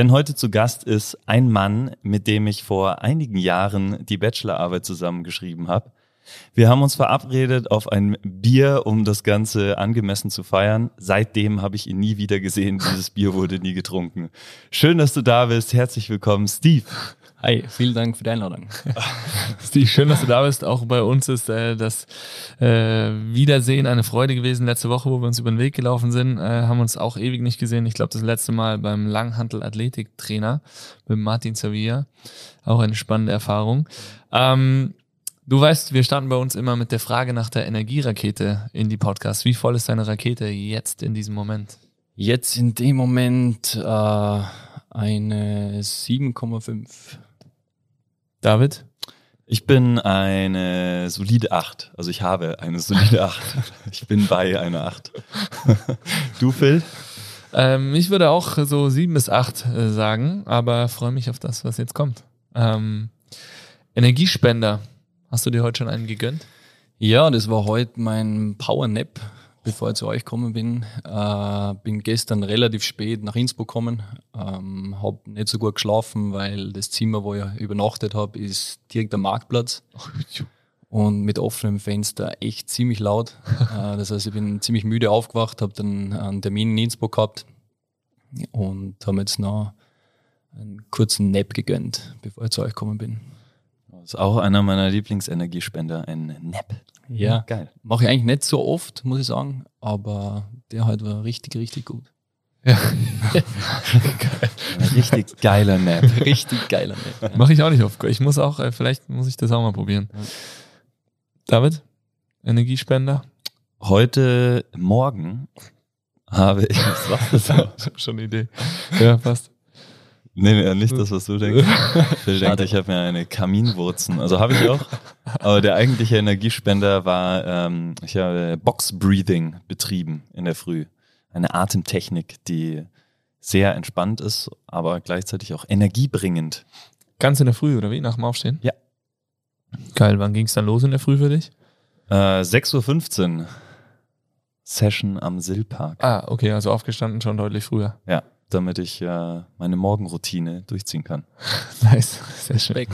denn heute zu Gast ist ein Mann, mit dem ich vor einigen Jahren die Bachelorarbeit zusammengeschrieben habe. Wir haben uns verabredet auf ein Bier, um das Ganze angemessen zu feiern. Seitdem habe ich ihn nie wieder gesehen. Dieses Bier wurde nie getrunken. Schön, dass du da bist. Herzlich willkommen, Steve. Hi, vielen Dank für die Einladung. Steve, schön, dass du da bist. Auch bei uns ist äh, das äh, Wiedersehen eine Freude gewesen. Letzte Woche, wo wir uns über den Weg gelaufen sind, äh, haben uns auch ewig nicht gesehen. Ich glaube, das letzte Mal beim Langhantel-Athletik-Trainer mit Martin Zavia. Auch eine spannende Erfahrung. Ähm, du weißt, wir starten bei uns immer mit der Frage nach der Energierakete in die Podcasts. Wie voll ist deine Rakete jetzt in diesem Moment? Jetzt in dem Moment äh, eine 7,5. David? Ich bin eine solide 8. Also ich habe eine solide 8. Ich bin bei einer 8. du, Phil? Ähm, ich würde auch so 7 bis 8 äh, sagen, aber freue mich auf das, was jetzt kommt. Ähm, Energiespender. Hast du dir heute schon einen gegönnt? Ja, das war heute mein Power Nap bevor ich zu euch gekommen bin. Äh, bin gestern relativ spät nach Innsbruck gekommen, ähm, habe nicht so gut geschlafen, weil das Zimmer, wo ich übernachtet habe, ist direkt am Marktplatz und mit offenem Fenster echt ziemlich laut. äh, das heißt, ich bin ziemlich müde aufgewacht, habe dann einen Termin in Innsbruck gehabt und habe jetzt noch einen kurzen Nap gegönnt, bevor ich zu euch gekommen bin. Das ist auch einer meiner Lieblingsenergiespender, ein Nap. Ja, geil. Mache ich eigentlich nicht so oft, muss ich sagen, aber der halt war richtig, richtig gut. Ja. Ein richtig geiler Nap. Richtig geiler Nap. Ja. Mache ich auch nicht oft. Ich muss auch, äh, vielleicht muss ich das auch mal probieren. Ja. David, Energiespender? Heute Morgen habe ich. Was war das? ich habe schon eine Idee. Ja, passt. Nee, nee, nicht das, was du denkst. Ich denke, ich habe mir eine Kaminwurzen. Also habe ich auch. Aber der eigentliche Energiespender war, ähm, ich habe Box Breathing betrieben in der Früh. Eine Atemtechnik, die sehr entspannt ist, aber gleichzeitig auch energiebringend. Ganz in der Früh, oder wie? Nach dem Aufstehen? Ja. Geil, wann ging es dann los in der Früh für dich? Äh, 6.15 Uhr. Session am Sillpark. Ah, okay, also aufgestanden schon deutlich früher. Ja damit ich äh, meine Morgenroutine durchziehen kann. nice, sehr schön.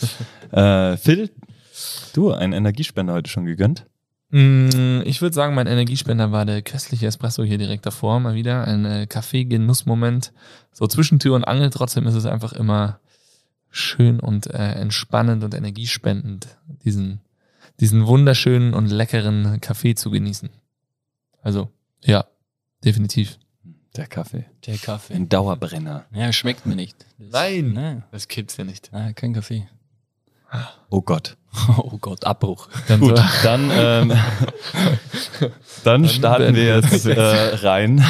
äh, Phil, du, einen Energiespender heute schon gegönnt? Mm, ich würde sagen, mein Energiespender war der köstliche Espresso hier direkt davor. Mal wieder ein äh, Kaffee-Genussmoment. So zwischen Tür und Angel. Trotzdem ist es einfach immer schön und äh, entspannend und energiespendend, diesen, diesen wunderschönen und leckeren Kaffee zu genießen. Also, ja, definitiv. Der Kaffee. Der Kaffee. Ein Dauerbrenner. Ja, schmeckt mir nicht. Das, Nein, ne? das gibt's ja nicht. Ah, kein Kaffee. Oh Gott. Oh Gott, Abbruch. Dann Gut, so. dann, ähm, dann, dann starten wir jetzt äh, rein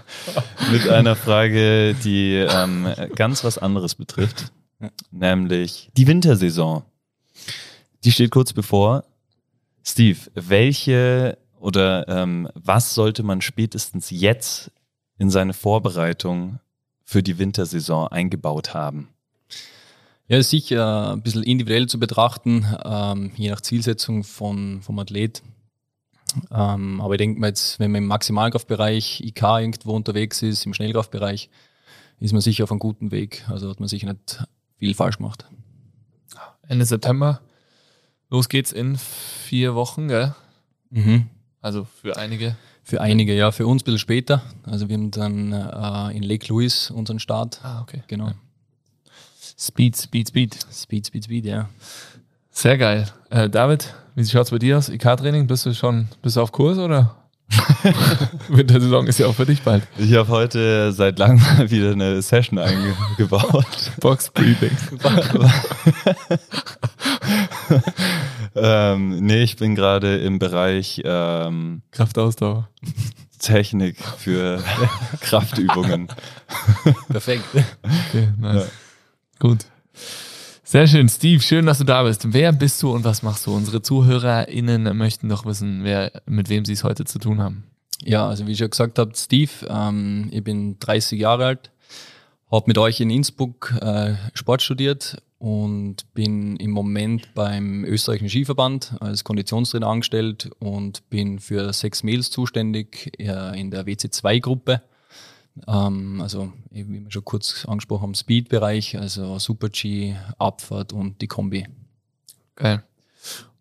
mit einer Frage, die ähm, ganz was anderes betrifft, nämlich die Wintersaison. Die steht kurz bevor. Steve, welche oder ähm, was sollte man spätestens jetzt in seine Vorbereitung für die Wintersaison eingebaut haben? Ja, sicher ein bisschen individuell zu betrachten, ähm, je nach Zielsetzung von, vom Athlet. Ähm, aber ich denke mal jetzt, wenn man im Maximalkraftbereich IK irgendwo unterwegs ist, im Schnellkraftbereich, ist man sicher auf einem guten Weg. Also hat man sicher nicht viel falsch gemacht. Ende September. Los geht's in vier Wochen, gell? Mhm. Also für einige. Für einige, ja. Für uns ein bisschen später. Also wir haben dann äh, in Lake Louise unseren Start. Ah, okay. Genau. Ja. Speed, Speed, Speed. Speed, Speed, Speed, ja. Sehr geil. Äh, David, wie schaut es bei dir aus? IK-Training, bist du schon bist du auf Kurs oder? Wintersaison ist ja auch für dich bald. Ich habe heute seit langem mal wieder eine Session eingebaut. Box Breathing. ähm, nee, ich bin gerade im Bereich ähm, Kraftausdauer. Technik für Kraftübungen. Perfekt. Okay, nice. Ja. Gut. Sehr schön, Steve, schön, dass du da bist. Wer bist du und was machst du? Unsere ZuhörerInnen möchten doch wissen, wer, mit wem sie es heute zu tun haben. Ja, also wie ich schon gesagt habe, Steve, ähm, ich bin 30 Jahre alt, habe mit euch in Innsbruck äh, Sport studiert und bin im Moment beim österreichischen Skiverband als Konditionstrainer angestellt und bin für sechs Mails zuständig äh, in der WC2-Gruppe. Ähm, also, wie wir schon kurz angesprochen haben, Speed-Bereich, also Super-G, Abfahrt und die Kombi. Geil.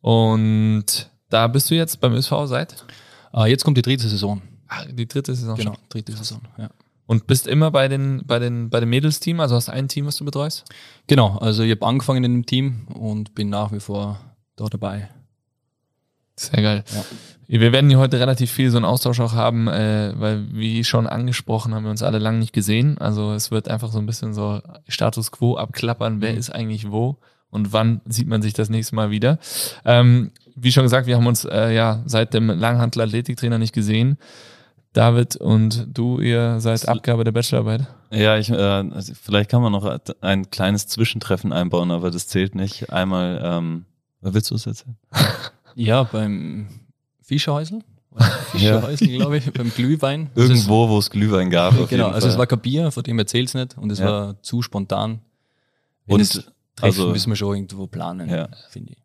Und da bist du jetzt beim ÖSV seit? Äh, jetzt kommt die dritte Saison. Ah, die dritte Saison Genau, schon. dritte Saison, ja. Und bist immer bei den, bei den, bei dem Mädels-Team, also hast ein Team, was du betreust? Genau, also ich habe angefangen in dem Team und bin nach wie vor da dabei. Sehr geil. Ja. Wir werden hier heute relativ viel so einen Austausch auch haben, äh, weil wie schon angesprochen, haben wir uns alle lange nicht gesehen. Also es wird einfach so ein bisschen so Status Quo abklappern, wer Mhm. ist eigentlich wo und wann sieht man sich das nächste Mal wieder. Ähm, wie schon gesagt, wir haben uns äh, ja seit dem Langhantel-Athletiktrainer nicht gesehen. David und du, ihr seid Abgabe der Bachelorarbeit. Ja, ich, äh, also vielleicht kann man noch ein kleines Zwischentreffen einbauen, aber das zählt nicht. Einmal, ähm, willst du es erzählen? Ja, beim Fischerhäusl. Fischerhäusl, glaube ich, beim Glühwein. Irgendwo, wo es Glühwein gab. Es, genau, also es Fall. war kein Bier, von dem erzähl's nicht und es Ja. war zu spontan. Wenn Und das Treffen also- müssen wir schon irgendwo planen, Ja. finde ich.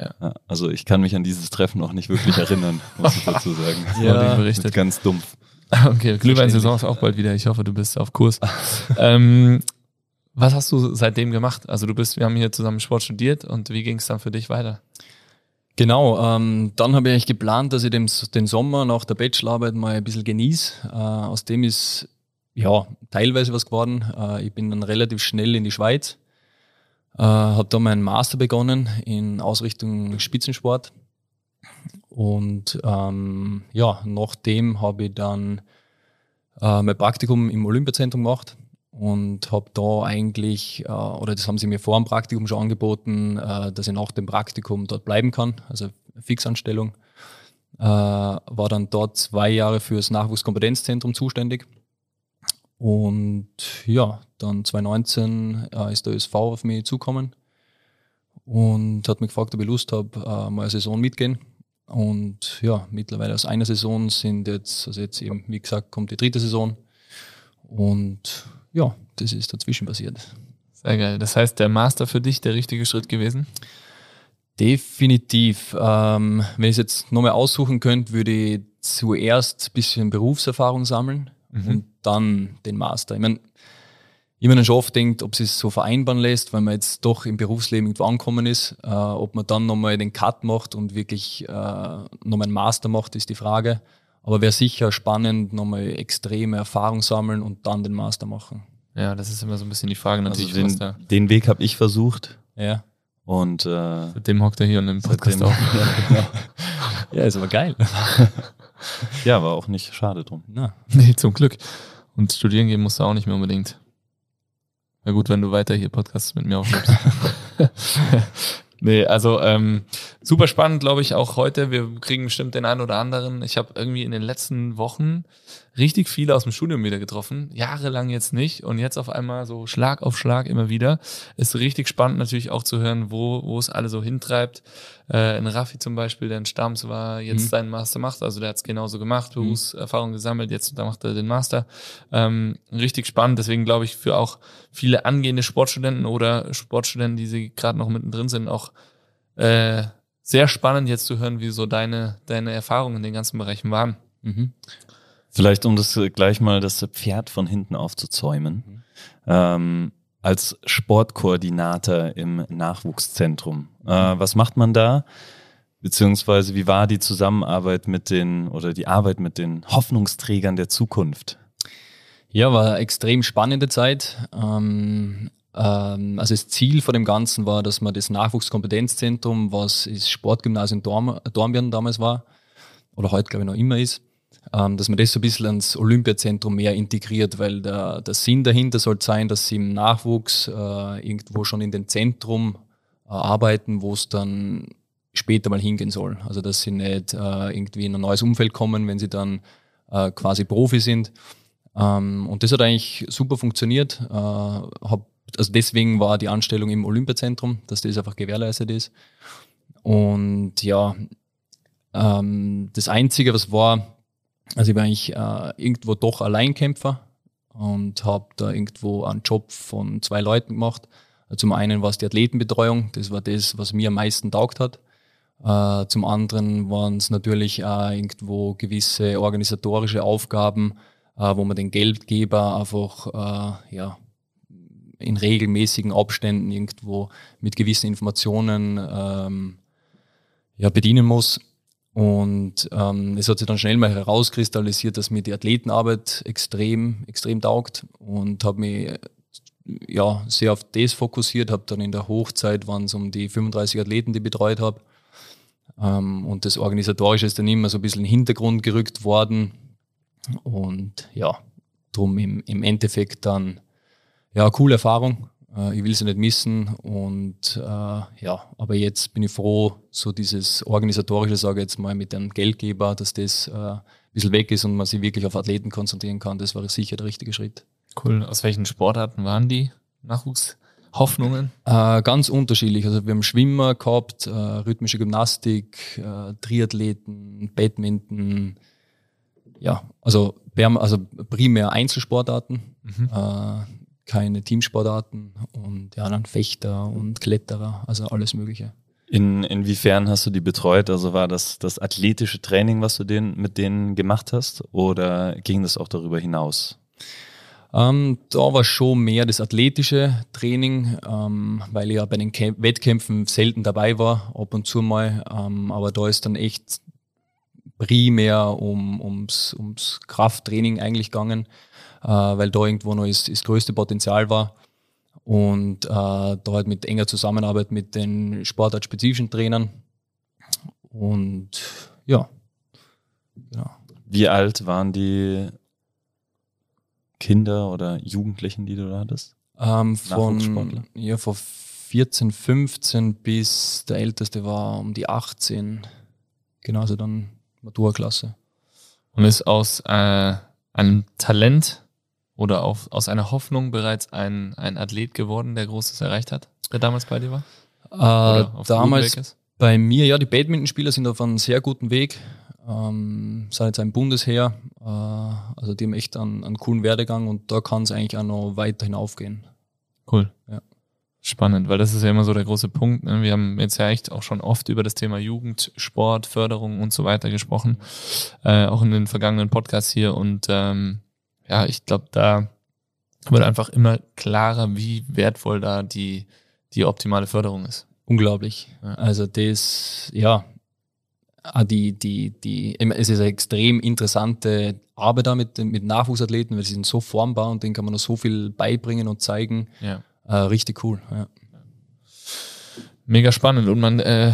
Ja, also ich kann mich an dieses Treffen auch nicht wirklich erinnern, muss ich dazu sagen. Ja. Ja. Berichtet. ganz dumpf. Okay, Glühweinsaison ist auch bald wieder. Ich hoffe, du bist auf Kurs. ähm, was hast du seitdem gemacht? Also du bist, wir haben hier zusammen Sport studiert und wie ging es dann für dich weiter? Genau, ähm, dann habe ich eigentlich geplant, dass ich den, den Sommer nach der Bachelorarbeit mal ein bisschen genieße. Äh, aus dem ist ja teilweise was geworden. Äh, ich bin dann relativ schnell in die Schweiz, äh, habe da meinen Master begonnen in Ausrichtung Spitzensport. Und ähm, ja, nachdem habe ich dann äh, mein Praktikum im Olympiazentrum gemacht und habe da eigentlich, äh, oder das haben sie mir vor dem Praktikum schon angeboten, äh, dass ich nach dem Praktikum dort bleiben kann, also Fixanstellung. Äh, war dann dort zwei Jahre fürs Nachwuchskompetenzzentrum zuständig. Und ja, dann 2019 äh, ist der ÖSV auf mich zukommen und hat mich gefragt, ob ich Lust habe, äh, mal eine Saison mitgehen. Und ja, mittlerweile aus einer Saison sind jetzt, also jetzt eben, wie gesagt, kommt die dritte Saison. Und ja, das ist dazwischen passiert. Sehr geil. Das heißt, der Master für dich der richtige Schritt gewesen? Definitiv. Ähm, wenn ich es jetzt nochmal aussuchen könnte, würde ich zuerst ein bisschen Berufserfahrung sammeln Mhm. und dann den Master. Ich meine, ich mir dann schon oft denkt, ob es sich so vereinbaren lässt, weil man jetzt doch im Berufsleben irgendwo angekommen ist, äh, ob man dann nochmal den Cut macht und wirklich äh, nochmal einen Master macht, ist die Frage. Aber wäre sicher spannend, nochmal extreme Erfahrung sammeln und dann den Master machen. Ja, das ist immer so ein bisschen die Frage Also natürlich, was den, den Weg habe ich versucht Ja, und äh, Seitdem hockt er hier und im Podcast auch. ja, genau. ja ist aber geil. ja, war auch nicht schade drum. Na, Nee, zum Glück. Und studieren gehen musst du auch nicht mehr unbedingt. Na gut, wenn du weiter hier Podcasts mit mir aufnimmst. nee, also ähm, super spannend, glaube ich, auch heute. Wir kriegen bestimmt den einen oder anderen. Ich habe irgendwie in den letzten Wochen richtig viele aus dem Studium wieder getroffen. Jahrelang jetzt nicht. Und jetzt auf einmal so Schlag auf Schlag immer wieder. Ist richtig spannend natürlich auch zu hören, wo, wo es alle so hintreibt. Äh, ein Raffi zum Beispiel, der in Stams war, jetzt Mhm. seinen Master macht. Also der hat es genauso gemacht, Berufserfahrung gesammelt, jetzt da macht er den Master. Ähm, richtig spannend. Deswegen glaube ich für auch viele angehende Sportstudenten oder Sportstudenten, die sie gerade noch mittendrin sind, auch äh, sehr spannend jetzt zu hören, wie so deine, deine Erfahrungen in den ganzen Bereichen waren. mhm. Vielleicht, um das gleich mal das Pferd von hinten aufzuzäumen. Ähm, als Sportkoordinator im Nachwuchszentrum. Äh, was macht man da? Beziehungsweise wie war die Zusammenarbeit mit den oder die Arbeit mit den Hoffnungsträgern der Zukunft? Ja, war eine extrem spannende Zeit. Ähm, also das Ziel von dem Ganzen war, dass man das Nachwuchskompetenzzentrum, was das Sportgymnasium Dorm, Dornbirn damals war, oder heute glaube ich noch immer ist, ähm, dass man das so ein bisschen ans Olympiazentrum mehr integriert, weil der, der Sinn dahinter soll sein, dass sie im Nachwuchs äh, irgendwo schon in dem Zentrum äh, arbeiten, wo es dann später mal hingehen soll. Also dass sie nicht äh, irgendwie in ein neues Umfeld kommen, wenn sie dann äh, quasi Profi sind. Ähm, und das hat eigentlich super funktioniert. Äh, habe also deswegen war die Anstellung im Olympiazentrum, dass das einfach gewährleistet ist. Und ja, ähm, das Einzige, was war, also ich war eigentlich äh, irgendwo doch Alleinkämpfer und habe da irgendwo einen Job von zwei Leuten gemacht. Zum einen war es die Athletenbetreuung, das war das, was mir am meisten taugt hat. Äh, zum anderen waren es natürlich auch irgendwo gewisse organisatorische Aufgaben, äh, wo man den Geldgeber einfach äh, ja, in regelmäßigen Abständen irgendwo mit gewissen Informationen ähm, ja, bedienen muss. Und ähm, es hat sich dann schnell mal herauskristallisiert, dass mir die Athletenarbeit extrem, extrem taugt und habe mich ja, sehr auf das fokussiert, habe dann in der Hochzeit waren es um die 35 Athleten, die ich betreut habe. Ähm, und das Organisatorische ist dann immer so ein bisschen in den Hintergrund gerückt worden. Und ja, drum im, im Endeffekt dann ja, coole Erfahrung. Äh, ich will sie nicht missen. Und äh, ja, aber jetzt bin ich froh, so dieses organisatorische, sage ich jetzt mal, mit dem Geldgeber, dass das äh, ein bisschen weg ist und man sich wirklich auf Athleten konzentrieren kann. Das war sicher der richtige Schritt. Cool. Aus welchen Sportarten waren die Nachwuchshoffnungen? Äh, ganz unterschiedlich. Also wir haben Schwimmer gehabt, äh, rhythmische Gymnastik, äh, Triathleten, Badminton. Ja, also, also primär Einzelsportarten. Mhm keine Teamsportarten und ja, dann Fechter und Kletterer, also alles Mögliche. In, inwiefern hast du die betreut? Also war das das athletische Training, was du den, mit denen gemacht hast oder ging das auch darüber hinaus? Ähm, da war schon mehr das athletische Training, ähm, weil ich ja bei den Kämp Wettkämpfen selten dabei war, ab und zu mal. Ähm, aber da ist dann echt primär um, ums, ums Krafttraining eigentlich gegangen weil da irgendwo noch das, das größte Potenzial war. Und äh, da halt mit enger Zusammenarbeit mit den sportartspezifischen Trainern. Und ja, genau. Wie alt waren die Kinder oder Jugendlichen, die du da hattest? Ähm, von, ja, von 14, 15 bis der älteste war um die 18. Genauso dann Maturklasse. Und ist aus äh, einem Talent oder auf, aus einer Hoffnung bereits ein, ein Athlet geworden, der Großes erreicht hat, der damals bei dir war? Äh, damals bei mir, ja, die Badmintonspieler sind auf einem sehr guten Weg. Ähm, sind jetzt ein Bundesheer, äh, also die haben echt einen, einen coolen Werdegang und da kann es eigentlich auch noch weiter hinaufgehen. Cool. Ja. Spannend, weil das ist ja immer so der große Punkt. Ne? Wir haben jetzt ja echt auch schon oft über das Thema Jugend, Sport, Förderung und so weiter gesprochen, äh, auch in den vergangenen Podcasts hier und ähm, ja, ich glaube, da wird einfach immer klarer, wie wertvoll da die, die optimale Förderung ist. Unglaublich. Ja. Also das, ja, ah, die, die, die, es ist eine extrem interessante Arbeit da mit, mit Nachwuchsathleten, weil sie sind so formbar und denen kann man noch so viel beibringen und zeigen. Ja. Äh, richtig cool. Ja. Mega spannend und man äh,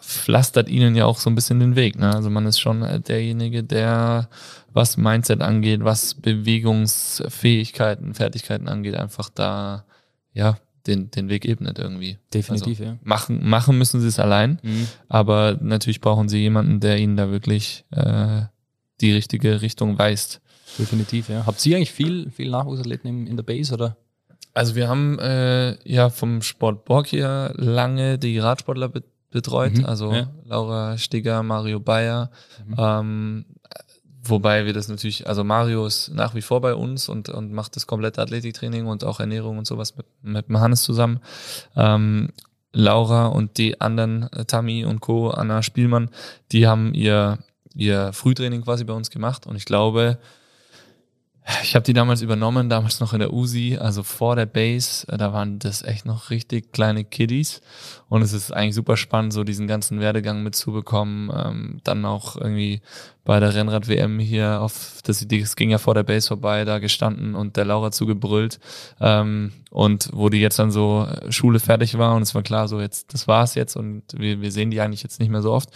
pflastert ihnen ja auch so ein bisschen den Weg. Ne? Also man ist schon äh, derjenige, der was Mindset angeht, was Bewegungsfähigkeiten, Fertigkeiten angeht, einfach da ja den, den Weg ebnet irgendwie. Definitiv, also ja. Machen, machen müssen sie es allein, mhm. aber natürlich brauchen sie jemanden, der ihnen da wirklich äh, die richtige Richtung weist. Definitiv, ja. Habt ihr eigentlich viel, viel Nachwuchsathleten in, in der Base oder? Also wir haben äh, ja vom Sport Borg hier lange die Radsportler betreut, mhm, also ja. Laura Stigger, Mario Bayer, mhm. ähm, Wobei wir das natürlich, also Mario ist nach wie vor bei uns und, und macht das komplette Athletiktraining und auch Ernährung und sowas mit, mit Hannes zusammen. Ähm, Laura und die anderen, äh, Tammy und Co., Anna Spielmann, die haben ihr, ihr Frühtraining quasi bei uns gemacht und ich glaube, ich habe die damals übernommen, damals noch in der Uzi, also vor der Base. Äh, da waren das echt noch richtig kleine Kiddies. Und es ist eigentlich super spannend, so diesen ganzen Werdegang mitzubekommen. Ähm, dann auch irgendwie bei der Rennrad-WM hier auf, das, das ging ja vor der Base vorbei, da gestanden und der Laura zugebrüllt. Ähm, und wo die jetzt dann so äh, Schule fertig war und es war klar, so jetzt, das war's jetzt und wir, wir sehen die eigentlich jetzt nicht mehr so oft.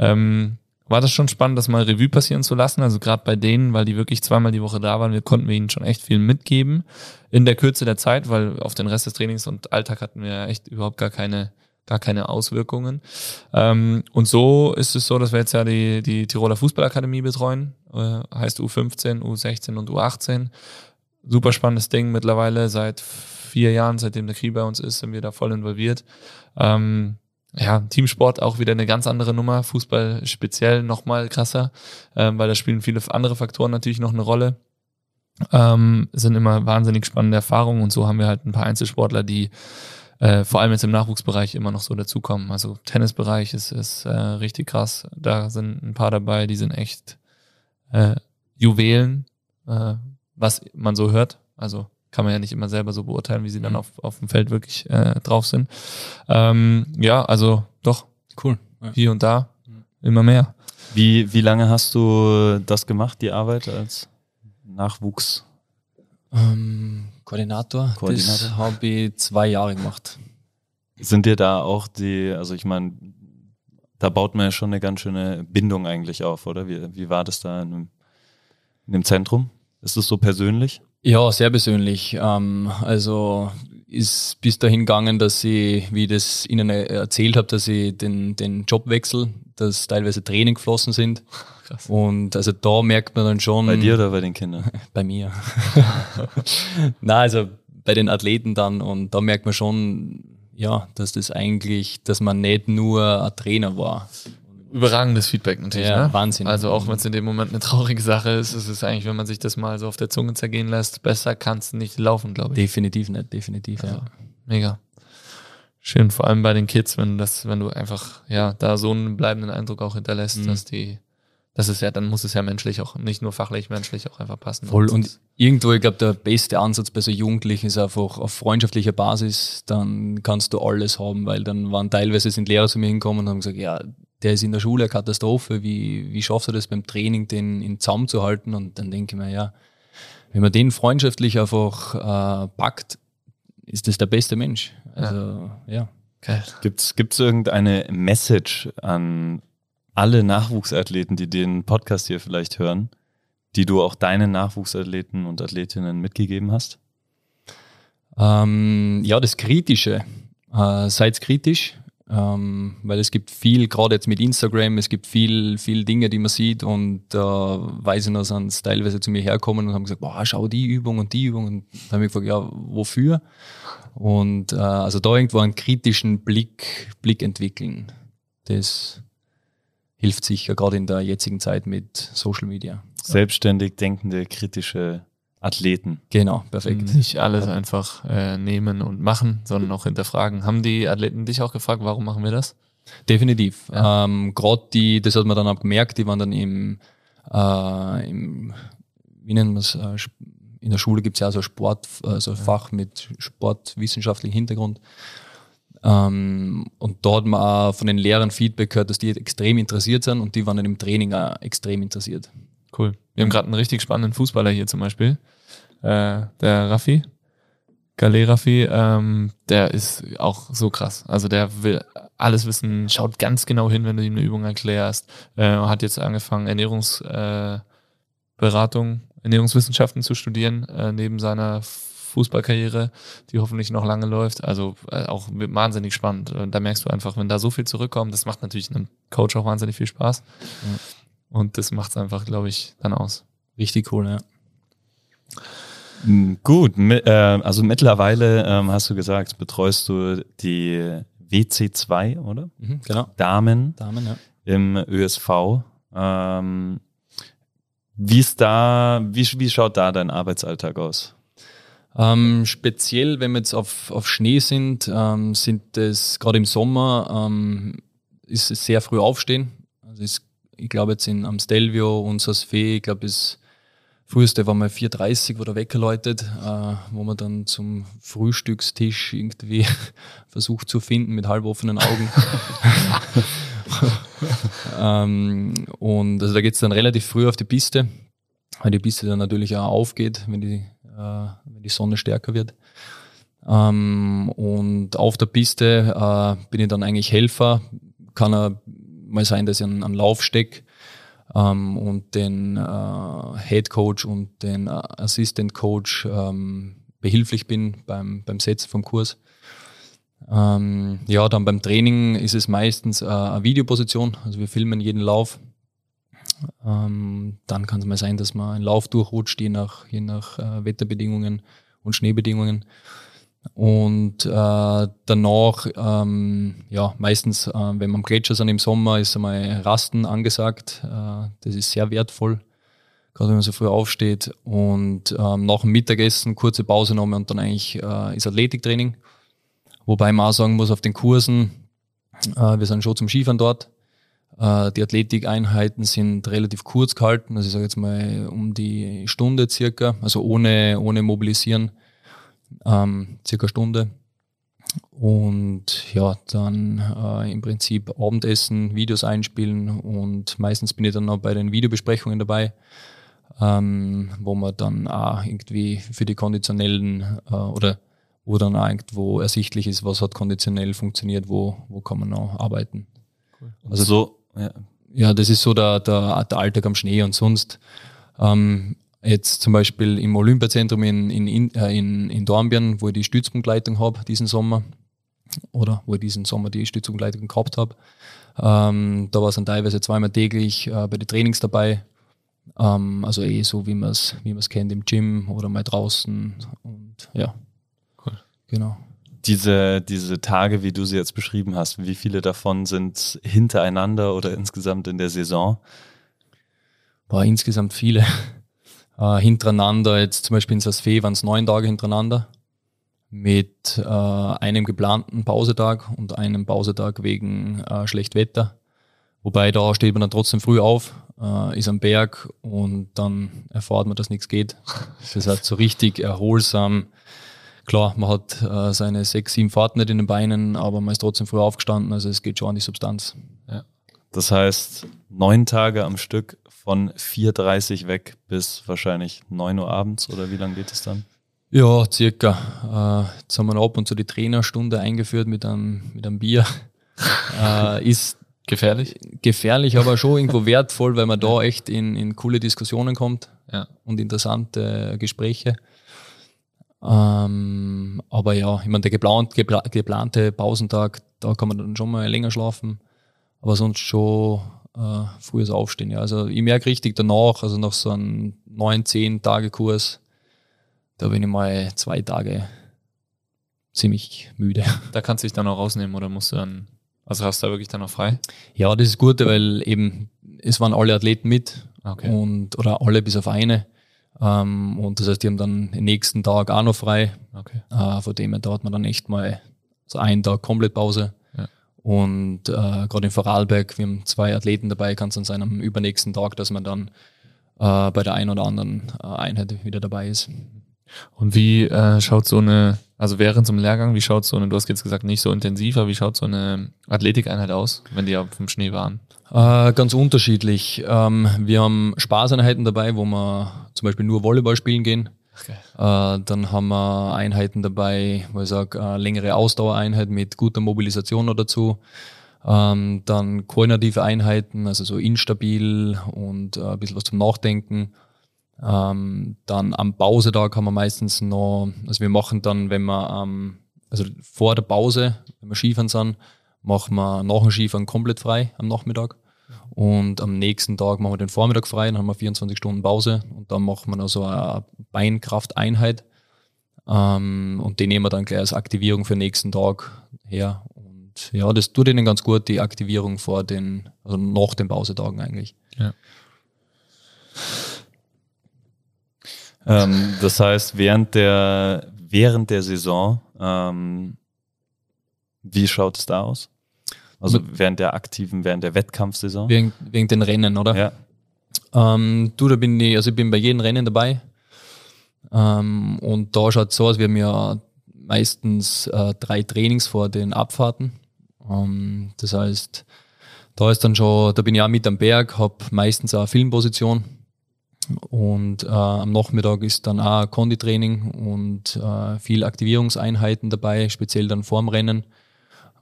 Ähm, war das schon spannend, das mal Revue passieren zu lassen. Also gerade bei denen, weil die wirklich zweimal die Woche da waren, wir konnten wir ihnen schon echt viel mitgeben in der Kürze der Zeit, weil auf den Rest des Trainings und Alltag hatten wir echt überhaupt gar keine gar keine Auswirkungen. Ähm, und so ist es so, dass wir jetzt ja die, die Tiroler Fußballakademie betreuen, äh, heißt U15, U16 und U18. Super spannendes Ding mittlerweile seit vier Jahren, seitdem der Krieg bei uns ist, sind wir da voll involviert. Ähm, ja, Teamsport auch wieder eine ganz andere Nummer, Fußball speziell nochmal krasser, ähm, weil da spielen viele andere Faktoren natürlich noch eine Rolle. Ähm, sind immer wahnsinnig spannende Erfahrungen und so haben wir halt ein paar Einzelsportler, die äh, vor allem jetzt im Nachwuchsbereich immer noch so dazukommen. Also Tennisbereich ist, ist äh, richtig krass. Da sind ein paar dabei, die sind echt äh, Juwelen, äh, was man so hört. Also kann man ja nicht immer selber so beurteilen, wie sie dann mhm. auf, auf dem Feld wirklich äh, drauf sind. Ähm, ja, also doch. Cool. Ja. Hier und da immer mehr. Wie, wie lange hast du das gemacht, die Arbeit als Nachwuchs? Ähm, Koordinator. Koordinator. Das habe ich zwei Jahre gemacht. Sind dir da auch die, also ich meine, da baut man ja schon eine ganz schöne Bindung eigentlich auf, oder? Wie, wie war das da in dem, in dem Zentrum? Ist es so persönlich? Ja, sehr persönlich. Ähm, also ist bis dahin gegangen, dass ich, wie ich das Ihnen erzählt habe, dass ich den, den Job wechsle, dass teilweise Tränen geflossen sind. Krass. Und also da merkt man dann schon. Bei dir oder bei den Kindern? bei mir. Na, also bei den Athleten dann und da merkt man schon, ja, dass das eigentlich, dass man nicht nur ein Trainer war, überragendes Feedback natürlich. Ja, ne? Wahnsinn. Also auch wenn es in dem Moment eine traurige Sache ist, ist es eigentlich, wenn man sich das mal so auf der Zunge zergehen lässt, besser kann es nicht laufen, glaube ich. Definitiv nicht, definitiv, also, ja. Mega. Schön, vor allem bei den Kids, wenn das, wenn du einfach, ja, da so einen bleibenden Eindruck auch hinterlässt, mhm. dass die, das ist ja, dann muss es ja menschlich auch, nicht nur fachlich, menschlich auch einfach passen. Voll. Und irgendwo, ich glaube, der beste Ansatz bei so Jugendlichen ist einfach auf freundschaftlicher Basis, dann kannst du alles haben, weil dann waren teilweise sind Lehrer zu mir hingekommen und haben gesagt, ja, der ist in der Schule eine Katastrophe, wie, wie schaffst du das beim Training, den in Zaum zu halten? Und dann denke ich mir, ja, wenn man den freundschaftlich einfach äh, packt, ist das der beste Mensch. Also, ja. ja. Gibt es irgendeine Message an alle Nachwuchsathleten, die den Podcast hier vielleicht hören, die du auch deinen Nachwuchsathleten und Athletinnen mitgegeben hast? Ähm, ja, das Kritische. Äh, seid kritisch, ähm, weil es gibt viel, gerade jetzt mit Instagram, es gibt viel, viel Dinge, die man sieht und da äh, weiß ich noch, sind teilweise zu mir herkommen und haben gesagt, boah, schau die Übung und die Übung und dann habe ich gefragt, ja, wofür? Und äh, also da irgendwo einen kritischen Blick, Blick entwickeln, das hilft sicher gerade in der jetzigen Zeit mit Social Media. Selbstständig denkende, kritische Athleten. Genau, perfekt. Nicht alles einfach äh, nehmen und machen, sondern auch hinterfragen. Haben die Athleten dich auch gefragt, warum machen wir das? Definitiv. Ja. Ähm, Gerade die, das hat man dann auch gemerkt, die waren dann im, äh, im wie nennen wir es, äh, in der Schule gibt es ja so Sport, also ein Fach mit sportwissenschaftlichem Hintergrund. Ähm, und dort hat man auch von den Lehrern Feedback gehört, dass die extrem interessiert sind und die waren dann im Training auch extrem interessiert. Cool. Wir haben gerade einen richtig spannenden Fußballer hier zum Beispiel äh, der Raffi, Gale Raffi, ähm, der ist auch so krass. Also der will alles wissen, schaut ganz genau hin, wenn du ihm eine Übung erklärst. Äh, hat jetzt angefangen, Ernährungsberatung, äh, Ernährungswissenschaften zu studieren, äh, neben seiner Fußballkarriere, die hoffentlich noch lange läuft. Also äh, auch wahnsinnig spannend. Und da merkst du einfach, wenn da so viel zurückkommt, das macht natürlich einem Coach auch wahnsinnig viel Spaß. Ja. Und das macht es einfach, glaube ich, dann aus. Richtig cool, ja. Gut, äh, also mittlerweile ähm, hast du gesagt, betreust du die WC2, oder? Mhm, genau. Damen, Damen ja. im ÖSV. Ähm, wie ist da, wie, wie schaut da dein Arbeitsalltag aus? Ähm, speziell, wenn wir jetzt auf, auf Schnee sind, ähm, sind es gerade im Sommer ähm, ist es sehr früh aufstehen. Also ist, ich glaube jetzt in am Stelvio und Sasfee, ich glaube ist Früheste war mal 4.30 wo der Wecker läutet, äh, wo man dann zum Frühstückstisch irgendwie versucht zu finden mit halboffenen Augen. ähm, und also da geht es dann relativ früh auf die Piste, weil die Piste dann natürlich auch aufgeht, wenn die, äh, wenn die Sonne stärker wird. Ähm, und auf der Piste äh, bin ich dann eigentlich Helfer. Kann er mal sein, dass ich einen, einen Lauf stecke ähm, und den äh, Head Coach und den äh, Assistant Coach ähm, behilflich bin beim, beim Setzen vom Kurs. Ähm, ja, dann beim Training ist es meistens äh, eine Videoposition, also wir filmen jeden Lauf. Ähm, dann kann es mal sein, dass man einen Lauf durchrutscht, je nach, je nach äh, Wetterbedingungen und Schneebedingungen. Und äh, danach, ähm, ja, meistens, äh, wenn wir am Gletscher sind im Sommer, ist einmal Rasten angesagt. Äh, das ist sehr wertvoll, gerade wenn man so früh aufsteht. Und ähm, nach dem Mittagessen kurze Pause nochmal und dann eigentlich äh, ist Athletiktraining. Wobei man auch sagen muss, auf den Kursen, äh, wir sind schon zum Skifahren dort. Äh, die Athletikeinheiten sind relativ kurz gehalten, also ich sage jetzt mal um die Stunde circa, also ohne, ohne Mobilisieren, ähm, circa Stunde. Und ja, dann äh, im Prinzip Abendessen, Videos einspielen und meistens bin ich dann noch bei den Videobesprechungen dabei, ähm, wo man dann auch irgendwie für die konditionellen äh, oder wo dann auch irgendwo ersichtlich ist, was hat konditionell funktioniert, wo, wo kann man noch arbeiten. Cool. Also so, ja. ja, das ist so der, der, der Alltag am Schnee und sonst ähm, jetzt zum Beispiel im Olympiazentrum in, in, äh, in, in Dornbirn, wo ich die Stützpunktleitung habe diesen Sommer oder wo ich diesen Sommer die Stützpunktleitung gehabt habe. Ähm, da war es dann teilweise zweimal täglich äh, bei den Trainings dabei. Ähm, also eh so, wie man es wie kennt im Gym oder mal draußen und ja. Cool. Genau diese, diese Tage, wie du sie jetzt beschrieben hast, wie viele davon sind hintereinander oder insgesamt in der Saison? War insgesamt viele. Äh, hintereinander, jetzt zum Beispiel in Sasfee waren es neun Tage hintereinander mit äh, einem geplanten Pausetag und einem Pausetag wegen äh, schlecht Wetter. Wobei da steht man dann trotzdem früh auf, äh, ist am Berg und dann erfahrt man, dass nichts geht. Das heißt, so richtig erholsam Klar, man hat äh, seine sechs, sieben Fahrten nicht in den Beinen, aber man ist trotzdem früh aufgestanden, also es geht schon an die Substanz. Ja. Das heißt, neun Tage am Stück von 4.30 weg bis wahrscheinlich 9 Uhr abends oder wie lange geht es dann? Ja, circa. Äh, jetzt haben wir ab und zu die Trainerstunde eingeführt mit einem, mit einem Bier. äh, ist gefährlich? Gefährlich, aber schon irgendwo wertvoll, weil man da echt in, in coole Diskussionen kommt ja. und interessante Gespräche. Ähm, aber ja, ich meine, der geplant, gepla geplante Pausentag, da kann man dann schon mal länger schlafen, aber sonst schon äh, frühes Aufstehen. Ja. Also ich merke richtig danach, also nach so einem 9, 10 Tage Kurs, da bin ich mal zwei Tage ziemlich müde. Da kannst du dich dann auch rausnehmen oder musst du dann, also hast du da wirklich dann noch frei? Ja, das ist gut, weil eben es waren alle Athleten mit okay. und oder alle bis auf eine. Ähm, und das heißt, die haben dann den nächsten Tag auch noch frei. Okay. Äh, von dem her, da hat man dann echt mal so einen Tag komplett Pause. Und äh, gerade in Vorarlberg, wir haben zwei Athleten dabei, kann es dann sein am übernächsten Tag, dass man dann äh, bei der einen oder anderen äh, Einheit wieder dabei ist. Und wie äh, schaut so eine, also während so einem Lehrgang, wie schaut so eine, du hast jetzt gesagt, nicht so intensiv, aber wie schaut so eine Athletikeinheit aus, wenn die auf dem Schnee waren? Äh, ganz unterschiedlich. Ähm, wir haben Spaßeinheiten dabei, wo wir zum Beispiel nur Volleyball spielen gehen. Okay. Äh, dann haben wir Einheiten dabei, wo ich sage, äh, längere Ausdauereinheit mit guter Mobilisation noch dazu. Ähm, dann koordinative Einheiten, also so instabil und äh, ein bisschen was zum Nachdenken. Ähm, dann am Pausetag haben wir meistens noch, also wir machen dann, wenn wir, ähm, also vor der Pause, wenn wir Skifahren sind, machen wir nach dem Skifahren komplett frei am Nachmittag. Und am nächsten Tag machen wir den Vormittag frei, dann haben wir 24 Stunden Pause und dann machen wir noch so eine Beinkrafteinheit. Ähm, und die nehmen wir dann gleich als Aktivierung für den nächsten Tag her. Und ja, das tut ihnen ganz gut, die Aktivierung vor den, also nach den Pausetagen eigentlich. Ja. Ähm, das heißt, während der, während der Saison, ähm, wie schaut es da aus? Also während der aktiven, während der Wettkampfsaison? Wegen, wegen den Rennen, oder? Ja. Ähm, du, da bin ich, also ich bin bei jedem Rennen dabei. Ähm, und da schaut es so aus, wir haben ja meistens äh, drei Trainings vor den Abfahrten. Ähm, das heißt, da ist dann schon, da bin ich auch mit am Berg, habe meistens auch eine Filmposition. Und äh, am Nachmittag ist dann auch Konditraining und äh, viel Aktivierungseinheiten dabei, speziell dann vorm Rennen.